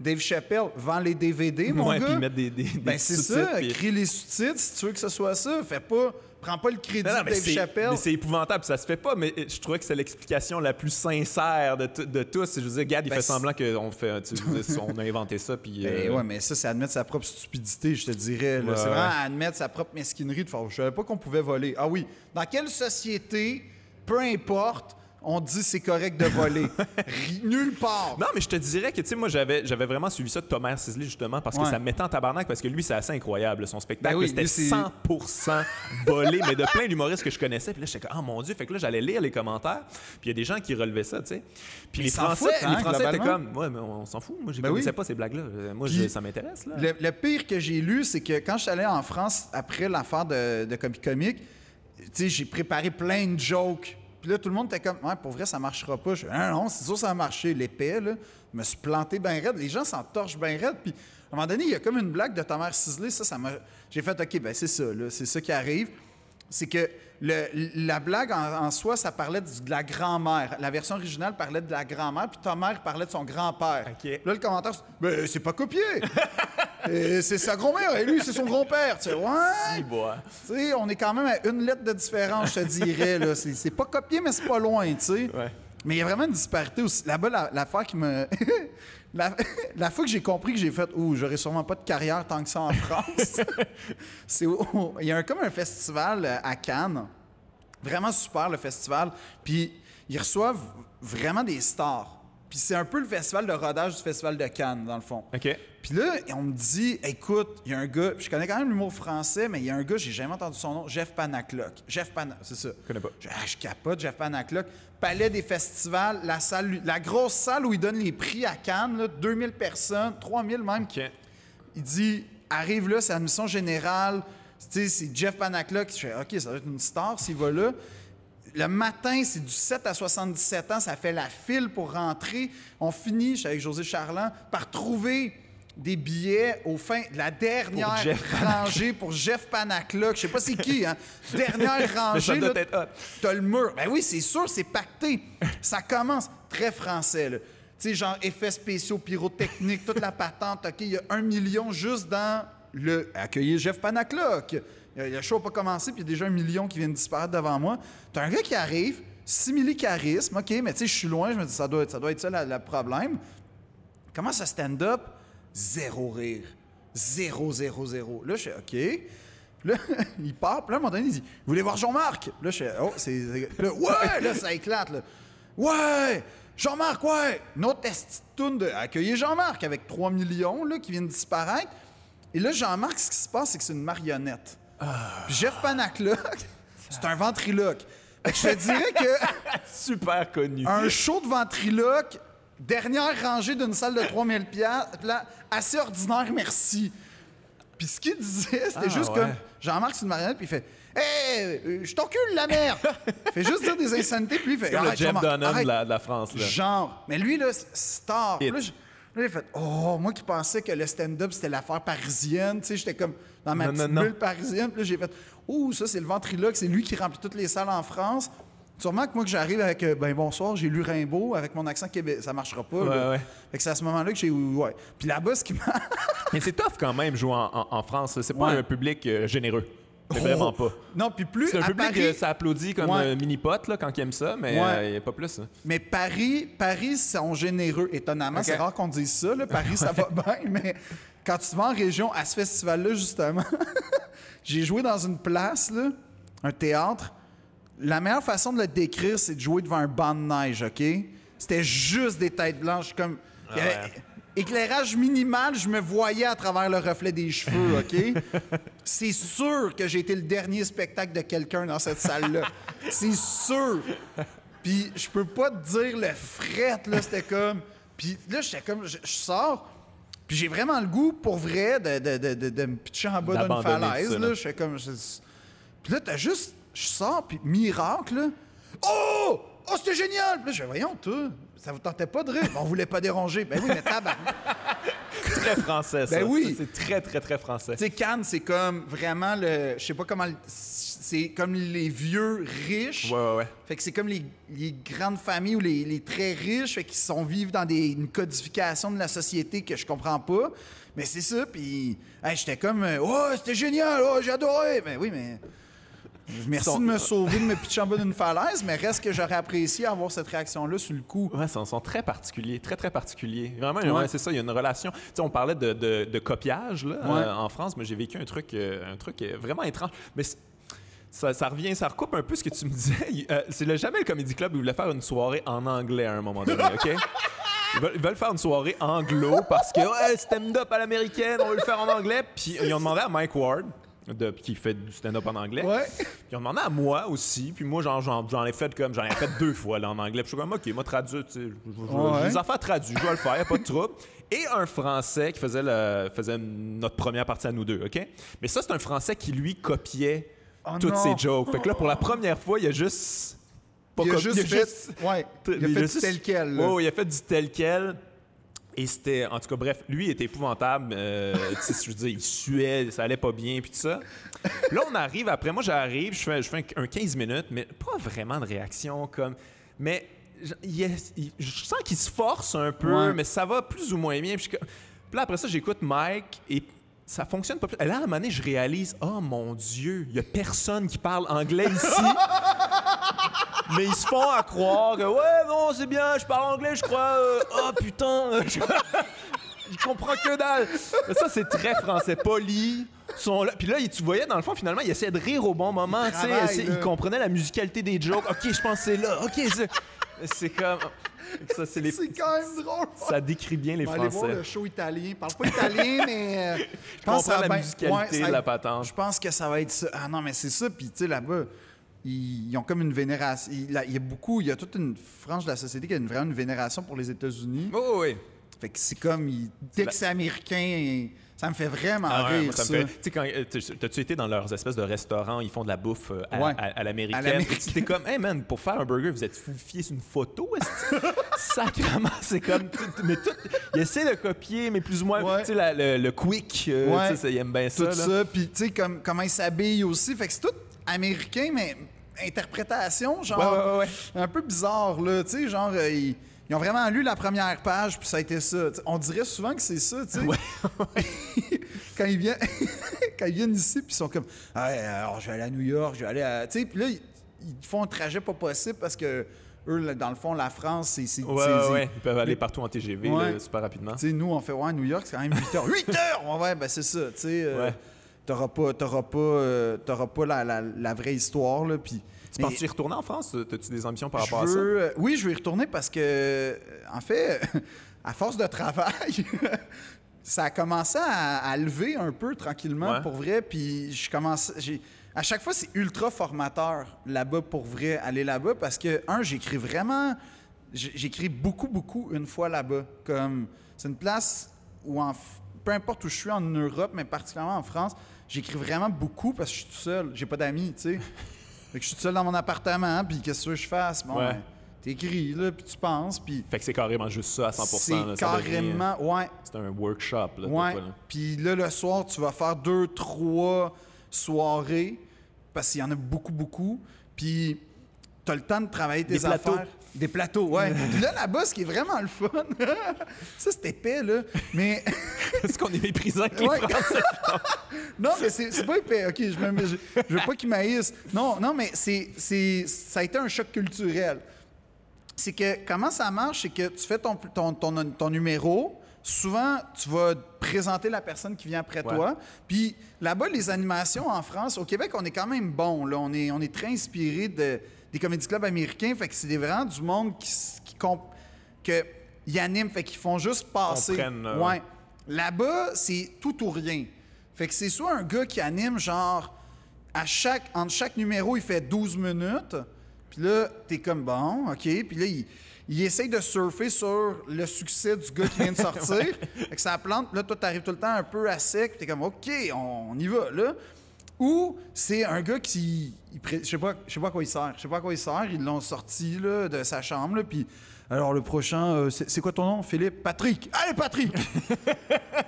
Dave Chappelle, vends les DVD, mon ouais, gars. puis mettre des, des, des Ben, c'est ça, puis- écris les sous-titres si tu veux que ce soit ça. Fais pas, prends pas le crédit Non, non, de Dave c'est- Chappelle. mais c'est épouvantable, ça se fait pas, mais je trouvais que c'est l'explication la plus sincère de, de tous. Je veux dire, Gad, il Ben, fait semblant qu'on fait, tu on a inventé ça, puis... Ben euh, ouais, mais ça, c'est admettre sa propre stupidité, je te dirais. Ouais, c'est vraiment admettre sa propre mesquinerie de faire. Je savais pas qu'on pouvait voler. Ah oui, dans quelle société, peu importe, on dit c'est correct de voler? Nulle part. Non, mais je te dirais que, tu sais, moi, j'avais, j'avais vraiment suivi ça de Thomas Sisley, justement, parce que Ouais. ça me mettait en tabarnak, parce que lui, c'est assez incroyable, son spectacle. Ben oui, c'était lui, c'est- 100% volé, mais de plein d'humoristes que je connaissais. Puis là, j'étais comme, oh mon Dieu, fait que là, j'allais lire les commentaires, puis il y a des gens qui relevaient ça, tu sais. Puis les Français, foutent, hein, les Français étaient comme, ouais, mais on s'en fout. Moi, je Ben connaissais oui. pas ces blagues-là. Euh, Moi, je- ça m'intéresse, là. Le, le pire que j'ai lu, c'est que quand je suis allé en France après l'affaire de, de Copy Comic, tu sais, j'ai préparé plein de jokes. Puis là, tout le monde était comme, ouais, pour vrai, ça marchera pas. Je dis, non, non, c'est sûr, ça a marché. L'épée, là, je me suis planté bien raide. Les gens s'en torchent bien raide. Puis à un moment donné, il y a comme une blague de ta mère ciselée. Ça, ça m'a. J'ai fait, OK, ben c'est ça, là, c'est ça qui arrive. C'est que le- la blague en, en soi, ça parlait de la grand-mère. La version originale parlait de la grand-mère, puis ta mère parlait de son grand-père. Là, le commentaire, c'est ben, c'est pas copié. C'est sa grand-mère, et lui, c'est son grand-père. Tu sais, ouais. Si, on est quand même à une lettre de différence, je te dirais. là. C'est c'est pas copié, mais c'est pas loin, tu sais. Ouais. Mais il y a vraiment une disparité aussi. Là-bas, la- l'affaire qui me. la, la fois que j'ai compris que j'ai fait, ouh, j'aurais sûrement pas de carrière tant que ça en France, c'est il y a un, comme un festival euh, à Cannes. Vraiment super, le festival. Puis ils reçoivent vraiment des stars. Puis c'est un peu le festival de rodage du festival de Cannes, dans le fond. OK. Puis là, on me dit, écoute, il y a un gars, puis je connais quand même l'humour français, mais il y a un gars, j'ai jamais entendu son nom, Jeff Panaclock. Jeff Pan, c'est ça. Je connais pas. Je, ah, je capote, Jeff Panaclock. Palais des festivals, la salle, la grosse salle où il donne les prix à Cannes, là, 2000 personnes, 3000 même. OK. Il dit, arrive là, c'est admission générale. Tu sais, c'est Jeff Panaclock. Je fais, OK, ça va être une star s'il va là. Le matin, c'est du 7 à 77 ans, ça fait la file pour rentrer. On finit, je suis avec José Charland, par trouver des billets au fin de la dernière Pour rangée pour Jeff Panaclock. Je sais pas c'est qui, hein? Dernière rangée. doit là, être hot. T'as le mur. Ben oui, c'est sûr, c'est pacté. Ça commence très français, là. Tu sais, genre effets spéciaux, pyrotechniques, toute la patente. OK, il y a un million juste dans le... Accueillir Jeff Panaclock. Le show n'a pas commencé, puis il y a déjà un million qui vient de disparaître devant moi. T'as un gars qui arrive, simili charisme, OK, mais tu sais, je suis loin, je me dis, ça doit être ça, doit être ça le problème. Comment ça stand-up? Zéro rire. Zéro, zéro, zéro. Là, je fais OK. Là, il part, puis là, à un moment donné, il dit Vous voulez voir Jean-Marc Là, je fais Oh, c'est. ouais, là, ça éclate, là. Ouais Jean-Marc, ouais Une autre petite de Jean-Marc avec 3 millions, là, qui viennent de disparaître. Et là, Jean-Marc, ce qui se passe, c'est que c'est une marionnette. Puis Jeff Panaclock, c'est un ventriloque. Fait que je te dirais que Super connu. un show de ventriloque, dernière rangée d'une salle de 3000 piastres, là, assez ordinaire, merci. Puis ce qu'il disait, c'était Ah, juste ouais. comme Jean-Marc, c'est une marionnette, puis il fait Hé, euh, je t'encule la mère! il fait juste dire des insanités, puis lui, il fait C'est comme le Arrête, Jeff Jean-Marc, Dunham arrête. de la, de la France. Là. Genre. Mais lui, là, c'est star. Hit. Là, je- là, j'ai fait Oh, moi qui pensais que le stand-up, c'était l'affaire parisienne. Tu sais, j'étais comme dans ma Non, petite non, non. bulle parisienne. Puis là, j'ai fait Oh, ça, c'est le ventriloque. C'est lui qui remplit toutes les salles en France. Sûrement que moi, que j'arrive avec euh, Ben bonsoir, j'ai lu Rimbaud avec mon accent québécois. Ça marchera pas. là. Ouais, ouais. Fait que c'est à ce moment-là que j'ai. Ouais. Puis là-bas, ce qui m'a. Mais c'est tough quand même jouer en, en- en France. C'est pas Ouais. un public euh, généreux. Mais vraiment pas. Non, puis plus. C'est un à public Paris- euh, ça applaudit comme Ouais. un mini-pot là, quand ils aiment ça, mais il Ouais. n'y a pas plus. hein. Mais Paris, Paris sont généreux. Étonnamment, c'est rare qu'on dise ça. Là. Paris, ça va bien, mais quand tu vas en région à ce festival-là, justement, j'ai joué dans une place, là, un théâtre. La meilleure façon de le décrire, c'est de jouer devant un banc de neige, OK? C'était juste des têtes blanches, comme... il y avait- ouais. Éclairage minimal, je me voyais à travers le reflet des cheveux, OK? C'est sûr que j'ai été le dernier spectacle de quelqu'un dans cette salle-là. C'est sûr. Puis je peux pas te dire le fret, là, c'était comme... Puis là, j'étais comme... Je, je sors, puis j'ai vraiment le goût, pour vrai, de, de, de, de- de me pitcher en bas d'une falaise, ça, là. là. Je fais comme... je- Puis là, t'as juste... Je sors, puis miracle, là. Oh! Oh, c'était génial! Puis là, je fais, voyons, toi, ça vous tentait pas de rire? On voulait pas déranger. Ben oui, mais tabarnak. Très français, ça. Ben oui. C'est très, très, très français. Tu sais, Cannes, c'est comme vraiment le. Je sais pas comment. le- C'est comme les vieux riches. Ouais, ouais, ouais. Fait que c'est comme les, les grandes familles ou les, les très riches, fait qu'ils sont vivent dans des, une codification de la société que je comprends pas. Mais c'est ça, puis hey, j'étais comme, euh, oh, c'était génial, oh, j'ai adoré. Mais oui, mais merci Sont- de me sauver, de me pitcher en bas d'une falaise, mais reste que j'aurais apprécié avoir cette réaction-là sur le coup. Ouais, ils sont, très particuliers, très, très particuliers. Vraiment, Ouais. ouais, c'est ça, il y a une relation. Tu sais, on parlait de, de- de copiage là, Ouais. euh, en France, mais j'ai vécu un truc, euh, un truc euh, vraiment étrange. Mais ça, ça revient, ça recoupe un peu ce que tu me disais. Il- euh, c'est le Jamel Comedy Club, ils voulaient faire une soirée en anglais à un moment donné, OK? Ils veulent, ils veulent faire une soirée anglo parce que ouais, stand-up à l'américaine, on veut le faire en anglais. Puis ils ont demandé à Mike Ward, de- qui fait du stand-up en anglais, Ouais. puis ils ont demandé à moi aussi. Puis moi, genre, j'en, j'en ai fait comme. J'en ai fait deux fois là, en anglais. Puis je suis comme, OK, moi, traduit, tu sais. Ouais. Les affaires traduites, je vais le faire, y a pas de trouble. Et un Français qui faisait, le, faisait notre première partie à nous deux, OK? Mais ça, c'est un Français qui, lui, copiait Oh toutes ses jokes. Fait que là, pour la première fois, il a juste. pas Il a juste il a fait. juste- Ouais. Il a il fait du tel quel. ouais, il a fait du tel quel. Et c'était, en tout cas, bref, lui il était épouvantable. euh, tu sais, je veux dire, il suait, ça allait pas bien, puis tout ça. Là, on arrive, après, moi, j'arrive, je fais, je fais un, un 15 minutes, mais pas vraiment de réaction, comme. Mais je, il est- il- je sens qu'il se force un peu, Ouais. mais ça va plus ou moins bien. Puis là, après ça, j'écoute Mike et. Ça fonctionne pas plus. Et là, à un moment donné, je réalise, oh mon Dieu, il y a personne qui parle anglais ici. Mais ils se font à croire que ouais, non, c'est bien, je parle anglais, je crois. euh, oh putain, euh, je, je comprends que dalle. Mais ça, c'est très français, poli. Sont là. Puis là, tu voyais, dans le fond, finalement, il essaie de rire au bon moment. tu sais, travaillent, essaie- là. Il comprenait la musicalité des jokes. OK, je pense que c'est là. OK, c'est. C'est comme. Ça, c'est les. C'est quand même drôle. Ça décrit bien les On va aller voir Français. le show italien. Il parle pas italien, mais euh, je pense que comprends ça va la bien- musicalité ça- de la patente. Je pense que ça va être ça. Ah non, mais c'est ça. Puis tu sais, là-bas, ils, ils ont comme une vénération. Il, là, il y a beaucoup, il y a toute une frange de la société qui a une, vraiment une vénération pour les États-Unis. Oui, oui, oui. Fait que c'est comme, il- dès que c'est américain, ça me fait vraiment Ah rire. moi, ça me ça. fait. Tu sais, quand. euh, t'as- T'as-tu été dans leurs espèces de restaurants, ils font de la bouffe euh, à, Ouais. à- à l'américaine? T'es comme, hey man, pour faire un burger, vous êtes fié sur une photo, est-ce que? Sacrément, c'est comme. Mais tout. Ils essaient de copier, mais plus ou moins. Ouais. Tu sais, le, le quick, euh, Ouais. ça, ils aiment bien ça. tout là. ça. Puis, tu sais, comme, comment ils s'habillent aussi. Fait que c'est tout américain, mais interprétation, genre, Ouais, ouais, un peu bizarre, là. Tu sais, genre, euh, ils, ils ont vraiment lu la première page, puis ça a été ça. On dirait souvent que c'est ça, tu sais. Quand ils viennent, quand ils viennent ici, puis ils sont comme, ah, ouais, alors je vais aller à New York, je vais aller à. Tu sais, puis là, ils, ils font un trajet pas possible parce que eux, dans le fond, la France, c'est. c'est- Ouais. Ils peuvent aller partout en TGV Ouais. là, super rapidement. tu sais, nous, on fait, ouais, New York, c'est quand même 8 heures. 8 heures! Ouais, ouais, ben c'est ça, tu sais. euh, Ouais. T'auras pas, t'auras pas, euh, t'auras pas la, la- la vraie histoire, là, puis... Tu penses-tu y retourner en France? T'as-tu des ambitions par rapport à ça? euh, Oui, je vais y retourner parce que, euh, en fait, à force de travail, ça a commencé à, à lever un peu tranquillement, Ouais. pour vrai, puis je commence... j'ai- À chaque fois, c'est ultra formateur là-bas, pour vrai, aller là-bas, parce que, un, j'écris vraiment... J'écris beaucoup, beaucoup une fois là-bas. Comme, c'est une place où, en, peu importe où je suis en Europe, mais particulièrement en France, j'écris vraiment beaucoup parce que je suis tout seul. J'ai pas d'amis, tu sais. Fait que je suis tout seul dans mon appartement, puis qu'est-ce que je fasse? Bon, Ouais. ben, t'écris, là, puis tu penses, puis... Fait que c'est carrément juste ça à 100% C'est devient- carrément... Ouais, C'est un workshop, là. ouais. Puis là, le soir, tu vas faire deux, trois soirées, parce qu'il y en a beaucoup, beaucoup. Puis t'as le temps de travailler tes Des plateaux. Des plateaux, ouais. Puis là, là-bas, ce qui est vraiment le fun, ça, c'est épais, là, mais... Est-ce qu'on est méprisant avec les Ouais. Français? Non, mais c'est pas épais. OK, je, me- je, je veux pas qu'ils maïssent. Non, non, mais c'est, c'est, ça a été un choc culturel. C'est que comment ça marche, c'est que tu fais ton, ton, ton, ton numéro. Souvent, tu vas présenter la personne qui vient après Ouais. toi. Puis là-bas, les animations en France, au Québec, on est quand même bon. Là. On, est, on est très inspiré de, des comédie clubs américains. Fait que c'est vraiment du monde qui, qui comp- que ils animent, fait qu'ils font juste passer. Euh, ouais. Là-bas, c'est tout ou rien. Fait que c'est soit un gars qui anime, genre, à chaque, entre chaque numéro, il fait 12 minutes. Puis là, t'es comme bon, OK. Puis là, il, il essaye de surfer sur le succès du gars qui vient de sortir. Fait que ça plante. Là, toi, t'arrives tout le temps un peu à sec. T'es comme, OK, on, on y va, là. Ou c'est un gars qui. il Je sais pas, je sais pas à quoi il sert. Je sais pas à quoi il sert. Ils l'ont sorti là, de sa chambre. Là, puis, alors, le prochain, euh, c'est quoi ton nom, Philippe? Patrick. Allez, Patrick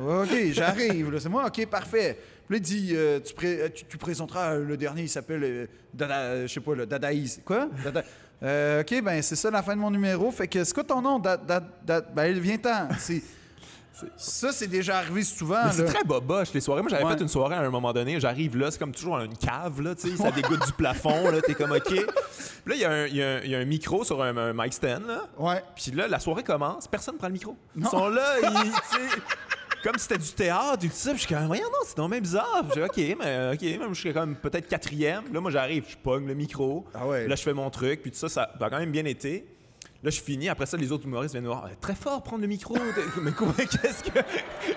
OK, j'arrive. C'est moi? OK, parfait. Puis là, il dit, euh, tu, pré- euh, tu, tu présenteras le dernier, il s'appelle, euh, Dada, je sais pas, le Dadaïs. Quoi? Dada- OK, ben c'est ça la fin de mon numéro. Fait que c'est quoi ton nom? Da, da, da- ben viens-t'en. C'est- Ça, c'est déjà arrivé souvent. C'est très boboche, les soirées. Moi, j'avais Ouais. fait une soirée à un moment donné. J'arrive là, c'est comme toujours une cave, là, tu sais, ça dégoûte du plafond, là, t'es comme OK. Puis là, il y, a un- y y a micro sur un, un mic stand, là. Ouais. Puis là, la soirée commence, personne prend le micro. Ils Non. sont là, ils, comme si c'était du théâtre, tout ça. Puis je suis comme, voyons, non, c'est donc même bizarre. Puis OK, mais OK, même je suis comme peut-être quatrième. Là, moi, j'arrive, je pogne le micro. Ah ouais. Là, je fais mon truc, puis tout ça, ça a quand même bien été. Là, je finis. Après ça, les autres humoristes viennent me voir. Très fort, prendre le micro. mais comment, qu'est-ce que.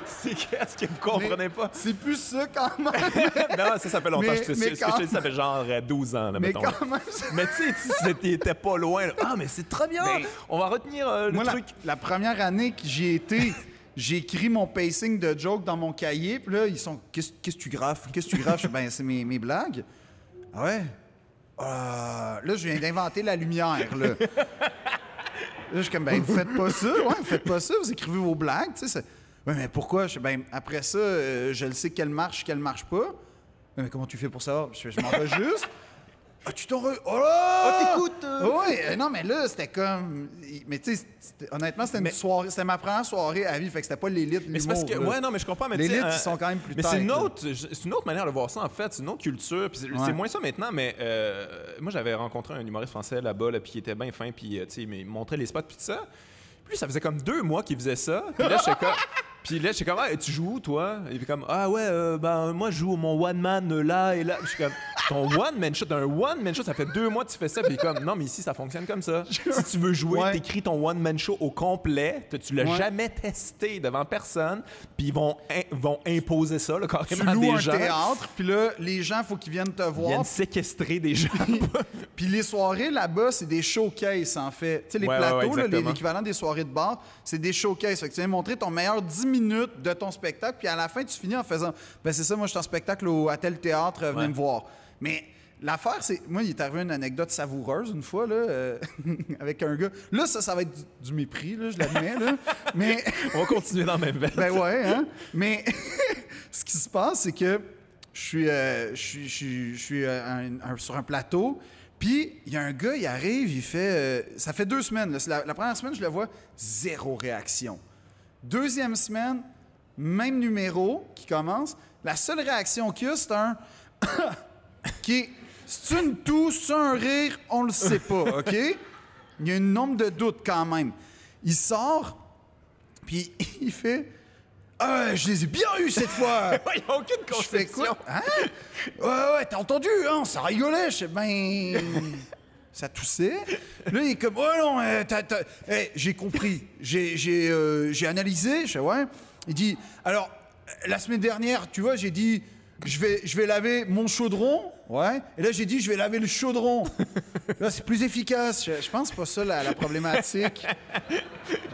C'est qu'est-ce que vous comprenez pas? C'est plus ça quand même. non, ça, ça fait longtemps. Mais- je te- mais ce que je te dis, ça fait genre euh, 12 ans, là, Mais mettons. quand même. Mais tu sais, t'étais pas loin. là. Ah, mais c'est très bien. Mais- On va retenir euh, le Moi, truc. la première année que j'y été, j'ai écrit mon pacing de joke dans mon cahier. Puis là, ils sont Qu'est-ce que tu graffes Qu'est-ce que tu graffes Ben, c'est mes, mes blagues. Ah ouais? Ah, Là, je viens d'inventer la lumière. Là. Je suis comme Ben, vous faites pas ça. Ouais, vous faites pas ça. Vous écrivez vos blagues. Tu sais, ouais, mais pourquoi? Je Ben, après ça, euh, je le sais qu'elle marche, qu'elle marche pas. Mais comment tu fais pour savoir? Je Je m'en vais juste. Ah, tu t'en re... Oh là! t'écoutes, euh. Oui, euh, non, mais là, c'était comme. Mais tu sais, honnêtement, c'était une Mais- soirée. C'était ma première soirée à vie, fait que c'était pas l'élite. Mais c'est parce que. là. Ouais, non, mais je comprends. Mais L'élite, euh, ils sont quand même plus Mais c'est une autre, une autre manière de voir ça en fait, c'est une autre culture. Puis c'est Ouais. moins ça maintenant, mais euh, moi j'avais rencontré un humoriste français là-bas, là, puis il était bien fin, puis euh, tu sais, il me montrait les spots puis tout ça. Puis ça faisait comme deux mois qu'il faisait ça. Puis là, j'étais comme. Puis là, j'étais comme, ah, tu joues où, toi? Il fait comme, ah ouais, euh, ben, moi, je joue mon one man euh, là et là. Je suis comme, ton one-man show, un one-man show, ça fait deux mois que tu fais ça, puis comme, non, mais ici, ça fonctionne comme ça. Si tu veux jouer, Ouais. t'écris ton one-man show au complet, tu- tu l'as Ouais. jamais testé devant personne, puis ils vont, in- vont imposer ça, là, Tu carrément à loues des un gens. théâtre, puis là, les gens, faut qu'ils viennent te Ils voir. viennent séquestrer des gens. Puis les soirées là-bas, c'est des showcases en fait. Tu sais, les Ouais, ouais, plateaux, ouais, là, les- exactement. l'équivalent des soirées de bar, c'est des showcases. Fait que tu viens montrer ton meilleur 10 minutes de ton spectacle, puis à la fin, tu finis en faisant Ben c'est ça, moi, je suis en spectacle au, à tel théâtre, venez Ouais. me voir. Mais l'affaire, c'est. Moi, il est arrivé une anecdote savoureuse une fois, là, euh, avec un gars. Là, ça, ça va être du, du mépris, là, je l'admets, là. Mais. On va continuer dans la même veine. Ben ouais, hein? Mais ce qui se passe, c'est que je suis, euh, je suis, je suis, je suis, euh, un- un- sur un plateau, puis il y a un gars, il arrive, il fait... euh, ça fait deux semaines. là. La, la première semaine, je le vois, zéro réaction. Deuxième semaine, même numéro qui commence. La seule réaction qu'il y a, c'est un... qui est... C'est une toux, c'est un rire, on le sait pas, OK? Il y a un nombre de doutes quand même. Il sort, puis il fait Ah, je les ai bien eus cette fois! Il n'y a aucune je fais conception. quoi? Hein? Ouais, ouais, t'as entendu, hein? Ça rigolait. Je sais, ben. Ça toussait. Là, il est comme, oh non, euh, t'as- t'as- eh, j'ai compris. J'ai j'ai, euh, j'ai analysé. Je fais, ouais. Il dit, alors, la semaine dernière, tu vois, j'ai dit, je vais, je vais laver mon chaudron. Ouais. Et là, j'ai dit, je vais laver le chaudron. Là, c'est plus efficace. Je, je pense pas ça la, la problématique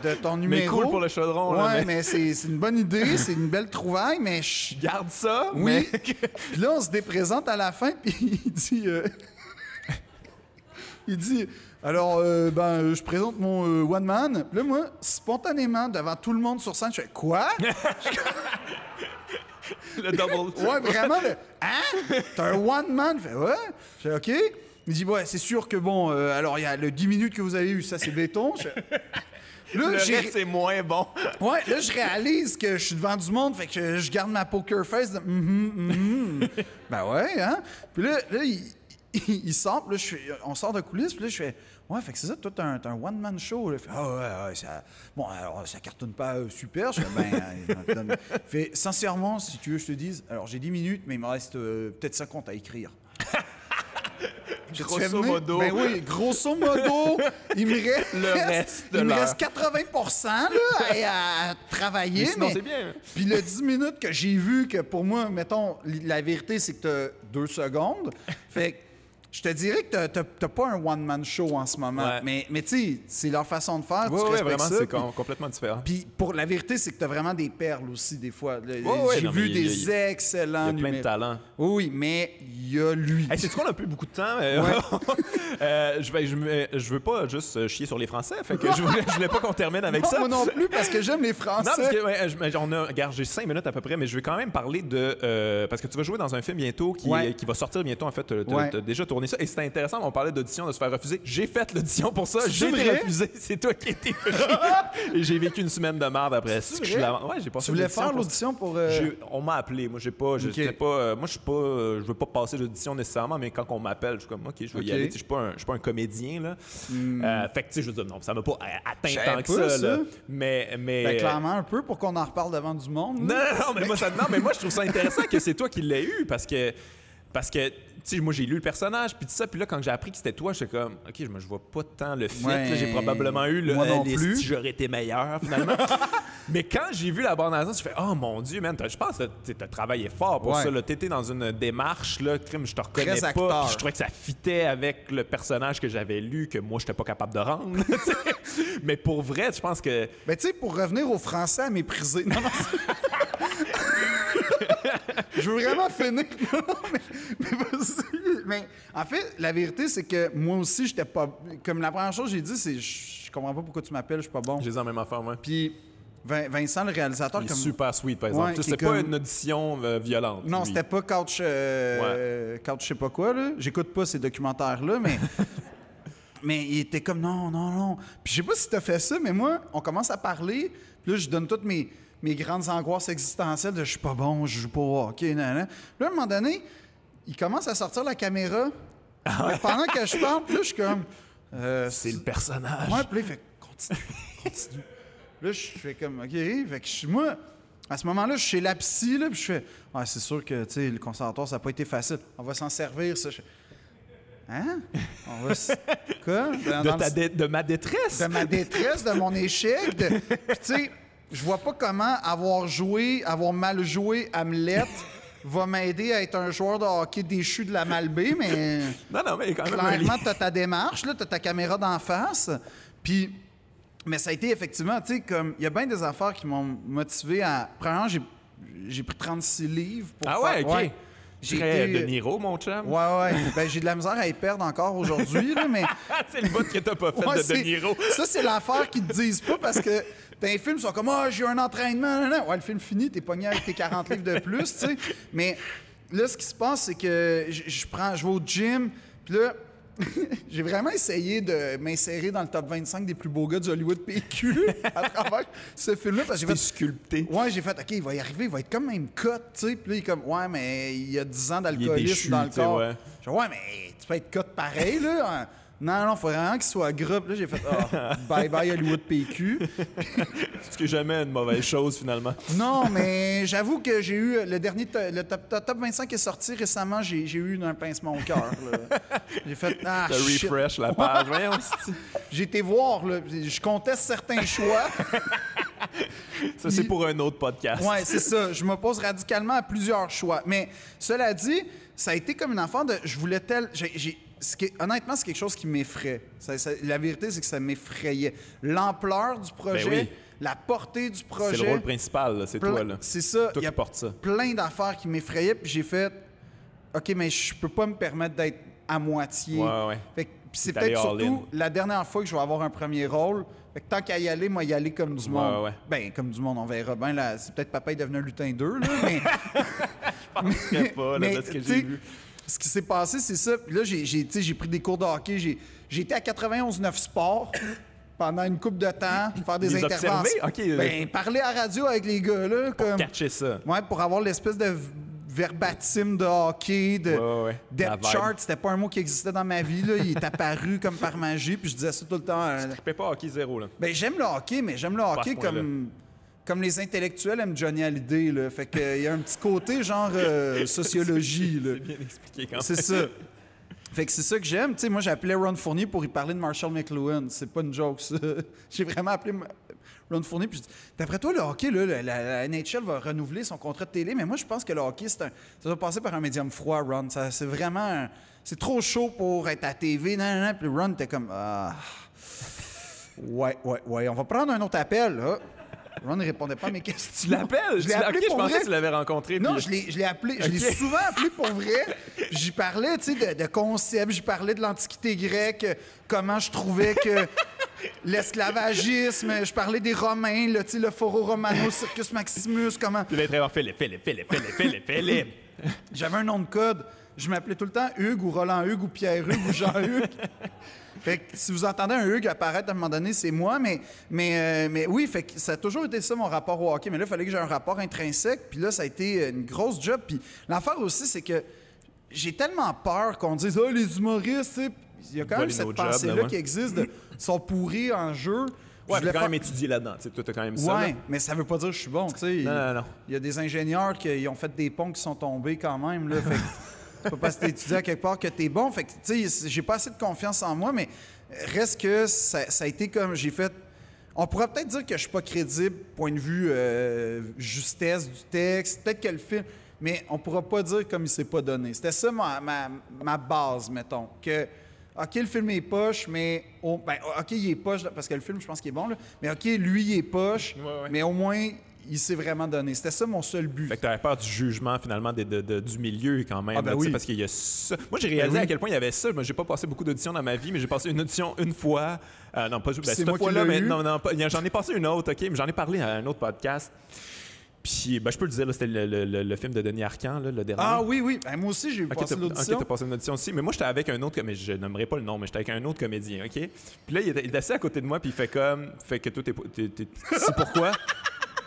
de ton Mais numéro. cool pour le chaudron, là, Ouais, mais- mais, c'est c'est une bonne idée. C'est une belle trouvaille, mais je- Garde ça, oui. mais... Puis là, on se déprésente à la fin, puis il dit. euh, il dit. Alors, euh, ben, je présente mon euh, one man. Là, moi, spontanément, devant tout le monde sur scène, je fais quoi? le double. Ouais, vraiment, le, hein? T'as un one man? Je fais ouais. Je fais OK. Il dit, ouais, c'est sûr que bon, euh, alors il y a le 10 minutes que vous avez eu, ça c'est béton. Je fais- Là, Le reste, c'est moins bon. Ouais, là, je réalise que je suis devant du monde, fait que je, je garde ma poker face de mhm, mhm. Ben ouais, hein? Puis là, là il, il- sort, puis là, je on sort de coulisses, puis là, je fais Ouais, fait que c'est ça, toi, t'as un, un one-man show. Il fait, Ah ouais, ouais, ça. Bon, alors, ça cartonne pas euh, super. Je fais Ben, euh, fait Sincèrement, si tu veux, je te dise, alors j'ai 10 minutes, mais il me reste euh, peut-être 50 à écrire. Grosso modo. Ben oui, grosso modo, il me reste. Le reste Il me reste 80 là, à, à travailler. Mais sinon, mais- c'est bien. Puis le 10 minutes que j'ai vu, que pour moi, mettons, la vérité, c'est que t'as deux secondes. Fait que je te dirais que t'as- t'as t'as pas un one-man show en ce moment. Ouais. Mais, mais tu sais, c'est leur façon de faire. tu Oui, vraiment, c'est complètement différent. Puis pour la vérité, c'est que t'as vraiment des perles aussi, des fois. J'ai non, vu mais il y a- des y a excellents Il y a plein de talents. Oui, oui, mais il y a lui. Hey, c'est qu'on a plus beaucoup de temps. mais- Euh, je, vais, je, veux pas juste euh, chier sur les Français. Fait que je voulais, je voulais pas qu'on termine avec Non, ça. moi non plus, parce que j'aime les Français. Non, parce que, ouais, je- mais on a, regarde, j'ai cinq minutes à peu près, mais je vais quand même parler de. euh, parce que tu vas jouer dans un film bientôt qui, Ouais. qui va sortir bientôt, en fait. Tu Ouais. as déjà tourné ça. Et c'était intéressant, on parlait d'audition, de se faire refuser. J'ai fait l'audition pour ça. J'ai été refusé. C'est toi qui étais pris. Et j'ai vécu une semaine de merde après. C'est je la- Ouais, j'ai tu voulais faire l'audition pour. euh, On m'a appelé. Moi, j'ai pas. je- Ok. j'étais pas euh, moi, je suis pas. euh, je veux pas passer l'audition nécessairement, mais quand on m'appelle, je suis comme, OK, je vais Ok. y aller. Je suis pas, un- pas comédien, là. Euh, fait que, tu sais, je veux dire, non, ça m'a pas atteint tant que pas, ça, là. Mais. mais Ben, clairement, un peu pour qu'on en reparle devant du monde. non, là. non, non, mais moi, ça, non, mais moi, je trouve ça intéressant que c'est toi qui l'as eu parce que. Parce que, tu sais, moi, j'ai lu le personnage, puis tout ça, puis là, quand j'ai appris que c'était toi, j'étais comme, OK, je, me- je vois pas tant le fit. Ouais, là. j'ai probablement eu le. moi non les- plus. si j'aurais été meilleur, finalement. mais quand j'ai vu la bande annonce, je fais, oh mon Dieu, man, t'as- je pense que tu as travaillé fort pour Ouais. ça. là. T'étais dans une démarche, là, crime, je te reconnais Très pas. Je trouvais que ça fitait avec le personnage que j'avais lu, que moi, j'étais pas capable de rendre. mais pour vrai, je pense que. Ben, tu sais, pour revenir aux Français à mépriser. Non, non, Je veux vraiment finir. Non, mais, mais vas-y. Mais en fait, la vérité, c'est que moi aussi, j'étais pas. Comme la première chose que j'ai dit, c'est je comprends pas pourquoi tu m'appelles, je suis pas bon. J'ai dit la même affaire, moi. Puis Vin- Vincent, le réalisateur, Il est comme. super sweet, par exemple. Ouais, c'était pas comme- une audition euh, violente. Non, lui. c'était pas couch, euh, couch je sais pas quoi, là. J'écoute pas ces documentaires-là, mais. mais il était comme non, non, non. Puis je sais pas si t'as fait ça, mais moi, on commence à parler, puis là, je donne toutes mes, mes grandes angoisses existentielles de je suis pas bon, je joue pas au hockey, nan, là, à un moment donné, il commence à sortir la caméra. Mais pendant que je parle, là, je suis comme. euh, C'est le personnage. Ouais, puis là, il fait continue, continue. Là, je fais comme, OK. Fait que je suis, moi, À ce moment-là, je suis chez la psy, là, puis je fais Ouais, c'est sûr que tu sais, le conservatoire, ça n'a pas été facile. On va s'en servir, ça. Je- Hein? On va s- Quoi? Dans- De, dans ta le- de ma détresse? de ma détresse, de mon échec. de- Puis, tu sais, je vois pas comment avoir joué, avoir mal joué Hamlet va m'aider à être un joueur de hockey déchu de la Malbaie, mais Non, non, mais quand même clairement, lien. tu as ta démarche, tu as ta caméra d'en face. Puis, mais ça a été effectivement, tu sais, comme, il y a bien des affaires qui m'ont motivé à. Premièrement, j'ai, j'ai pris 36 livres pour Ah faire- ouais, OK. J'ai Très été- De Niro, mon chum. Ouais, ouais. Ben, j'ai de la misère à y perdre encore aujourd'hui, là, mais. c'est le bout que t'as pas fait Ouais, de De Niro. Ça, c'est l'affaire qu'ils te disent pas parce que dans les films, ils sont comme Ah, j'ai eu un entraînement. nan, nan. Ouais, le film fini, t'es pogné avec tes 40 livres de plus, tu sais. Mais là, ce qui se passe, c'est que je, je prends, je vais au gym, puis là, j'ai vraiment essayé de m'insérer dans le top 25 des plus beaux gars du Hollywood PQ à travers ce film-là. Parce que j'ai fait, sculpté. Ouais, j'ai fait, OK, il va y arriver, il va être comme même cut, tu sais. Puis là, il est comme, ouais, mais il y a 10 ans d'alcoolisme dans le corps. ouais. Je fais, ouais, mais tu peux être cut pareil, là. Non, non, faut vraiment qu'il soit. Puis là, j'ai fait, ah, bye bye Hollywood PQ. Ce qui est jamais une mauvaise chose, finalement. Non, mais j'avoue que j'ai eu le dernier, le top, top- top 25 est sorti récemment, j'ai j'ai eu un pincement au cœur. J'ai fait, ah, shit. refresh la page. Voyons, J'ai été voir, là, je conteste certains choix. ça, c'est pour un autre podcast. Ouais, c'est ça. Je m'oppose radicalement à plusieurs choix. Mais cela dit, ça a été comme une affaire de. Je voulais tel. j'ai- ce qui est- honnêtement, c'est quelque chose qui m'effraie. Ça- ça- la vérité, c'est que ça m'effrayait. L'ampleur du projet, Ben oui. la portée du projet. C'est le rôle principal, c'est toi. là. C'est ça. Toi Il y a qui portes ça. plein d'affaires qui m'effrayaient, puis j'ai fait. OK, mais je peux pas me permettre d'être à moitié. Ouais, ouais. Fait que c'est peut-être surtout la dernière fois que je vais avoir un premier rôle. Fait que tant qu'à y aller, moi, y aller comme du monde. Ouais, ouais. Ben, comme du monde, on verra bien. Là, c'est peut-être papa est devenu un lutin 2, là, mais... Je sais pas, là, mais, de ce que j'ai vu. Ce qui s'est passé, c'est ça. Puis là, j'ai, j'ai, tu sais, j'ai pris des cours de hockey. J'ai, j'ai été à 91-9 Sports pendant une couple de temps, faire des Les interventions. Ben, parler à radio avec les gars, là, comme... Catcher ça. Ouais, pour avoir l'espèce de verbatim de hockey, de Ouais, ouais, depth chart, c'était pas un mot qui existait dans ma vie. Là. Il est apparu comme par magie, puis je disais ça tout le temps. euh, Je pas hockey zéro, là. Ben, j'aime le hockey, mais j'aime le hockey comme, comme les intellectuels aiment Johnny Hallyday. Là. Fait qu'il y a un petit côté genre euh, sociologie. C'est bien expliqué quand même. C'est ça. Fait que c'est ça que j'aime. Tu sais, moi, j'ai appelé Ron Fournier pour y parler de Marshall McLuhan. C'est pas une joke, ça. J'ai vraiment appelé Ron Fournier. Puis, d'après toi, le hockey, là, la, NHL va renouveler son contrat de télé, mais moi, je pense que le hockey, c'est un, ça doit passer par un médium froid, Ron. Ça, c'est vraiment. un- c'est trop chaud pour être à TV. Non, non, non. Puis Ron était comme. Ah. Ouais, ouais, ouais. On va prendre un autre appel, là. Ron ne répondait pas à mes questions. Tu l'appelles? Je l'ai appelé je pour pensais vrai. que tu l'avais rencontré. Non, puis- je l'ai, je l'ai appelé. Je l'ai Ok. souvent appelé pour vrai. J'y parlais, tu sais, de, de concepts. J'y parlais de l'Antiquité grecque, comment je trouvais que l'esclavagisme. Je parlais des Romains, là, tu sais, le Foro Romano, Circus Maximus, comment. Tu bien Philippe, Philippe, Philippe, Philippe, Philippe, Philippe. J'avais un nom de code. Je m'appelais tout le temps Hugues ou Roland Hugues ou Pierre Hugues ou Jean Hugues. Fait que si vous entendez un Hugues apparaître à un moment donné, c'est moi, mais, mais, euh, mais oui, fait que ça a toujours été ça mon rapport au hockey. Mais là, il fallait que j'ai un rapport intrinsèque, puis là, ça a été une grosse job. Puis l'affaire aussi, c'est que j'ai tellement peur qu'on dise Ah, les humoristes. Il y a quand même cette pensée-là qui existe de sont pourris en jeu. Je Ouais, t'as quand même étudié là-dedans. Tu t'as quand même ça. Ouais, là. mais ça veut pas dire que je suis bon. Non, non, non. Il y a des ingénieurs qui ont fait des ponts qui sont tombés quand même, là. Fait c'est pas t'as étudié à quelque part que t'es bon. Fait que, tu sais, j'ai pas assez de confiance en moi, mais reste que ça, ça a été comme j'ai fait. On pourrait peut-être dire que je suis pas crédible, point de vue euh, justesse du texte, peut-être que le film, mais on pourra pas dire comme il s'est pas donné. C'était ça ma, ma, ma base, mettons. Que, OK, le film est poche, mais. ben, OK, il est poche, parce que le film, je pense qu'il est bon, là. Mais OK, lui, il est poche, Ouais, ouais. mais au moins, il s'est vraiment donné. C'était ça mon seul but. Fait que t'avais peur du jugement, finalement, de- de- de- du milieu, quand même. Ah, ben là, oui. Parce qu'il y a ça. Moi, j'ai réalisé Ben oui. à quel point il y avait ça. Moi, j'ai pas passé beaucoup d'auditions dans ma vie, mais j'ai passé une audition une fois. Euh, non, pas ben, cette fois-là, mais eu. non, non, j'en ai passé une autre, OK? Mais j'en ai parlé à un autre podcast. Puis, ben, je peux le dire, c'était le, le- le- le film de Denis Arcand, là, le dernier. Ah oui, oui. Ben, moi aussi, j'ai Ok, passé l'audition. ok, t'as passé une audition aussi. Mais moi, j'étais avec un autre, mais je nommerai pas le nom, mais j'étais avec un autre comédien, OK? Puis là, il était, il assis à côté de moi, puis il fait comme, fait que toi, t'es- c'est pourquoi?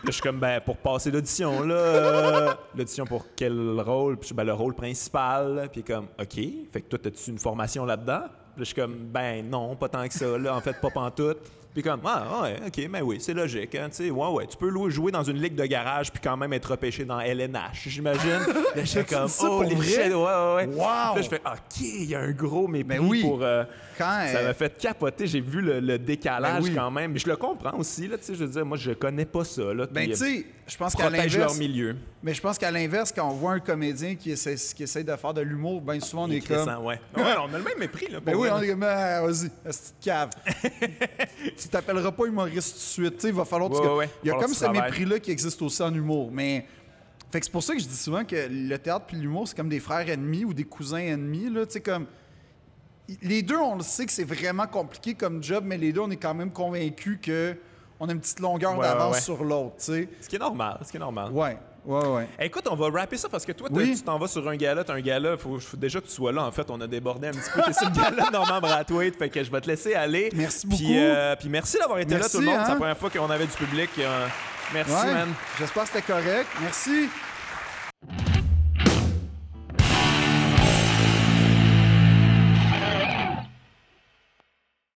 Je suis comme, ben, pour passer l'audition, là. l'audition pour quel rôle? Puis je ben, le rôle principal. Puis comme, OK. Fait que toi, as-tu une formation là-dedans? Puis je suis comme, ben, non, pas tant que ça, là. En fait, pas pantoute. Puis comme, ah, ouais, ok, mais oui, c'est logique. Hein, tu sais, ouais, ouais, tu peux jouer dans une ligue de garage puis quand même être repêché dans LNH, j'imagine. Là, j'étais T'as-tu comme, oh, les shit, ouais, ouais, ouais. Wow! Là, je fais, ok, il y a un gros mépris Ben oui. pour. euh, Quand, ça euh, m'a fait capoter. J'ai vu le, le décalage Ben oui. quand même. Mais je le comprends aussi, là, tu sais, je veux dire, moi, je connais pas ça, là. Ben, tu euh, sais, je pense qu'à protège leur l'inverse. milieu. Mais je pense qu'à l'inverse, quand on voit un comédien qui essaie, qui essaie de faire de l'humour, bien souvent on est comme. Ouais. ouais. on a le même mépris, là. Ben oui, on est comme, ah, vas-y, cave. tu t'appelleras pas humoriste tout de suite. il va falloir. Ouais, ouais, Il y a comme ce mépris-là qui existe aussi en humour. Mais. Fait que c'est pour ça que je dis souvent que le théâtre puis l'humour, c'est comme des frères ennemis ou des cousins ennemis. Là, comme. Les deux, on le sait que c'est vraiment compliqué comme job, mais les deux, on est quand même convaincus que on a une petite longueur Ouais, d'avance sur l'autre, tu sais. Ce qui est normal, ce qui est normal. Ouais, ouais, ouais. Écoute, on va rapper ça parce que toi, Oui. tu t'en vas sur un gala, t'as un gala, faut, faut déjà que tu sois là. En fait, on a débordé un petit peu. T'es sur le gala Norman Brathwaite, fait que je vais te laisser aller. Merci Puis, beaucoup. euh, puis merci d'avoir été Merci, là, tout le monde. C'est hein. la première fois qu'on avait du public. euh, merci, Ouais. man. J'espère que c'était correct. Merci.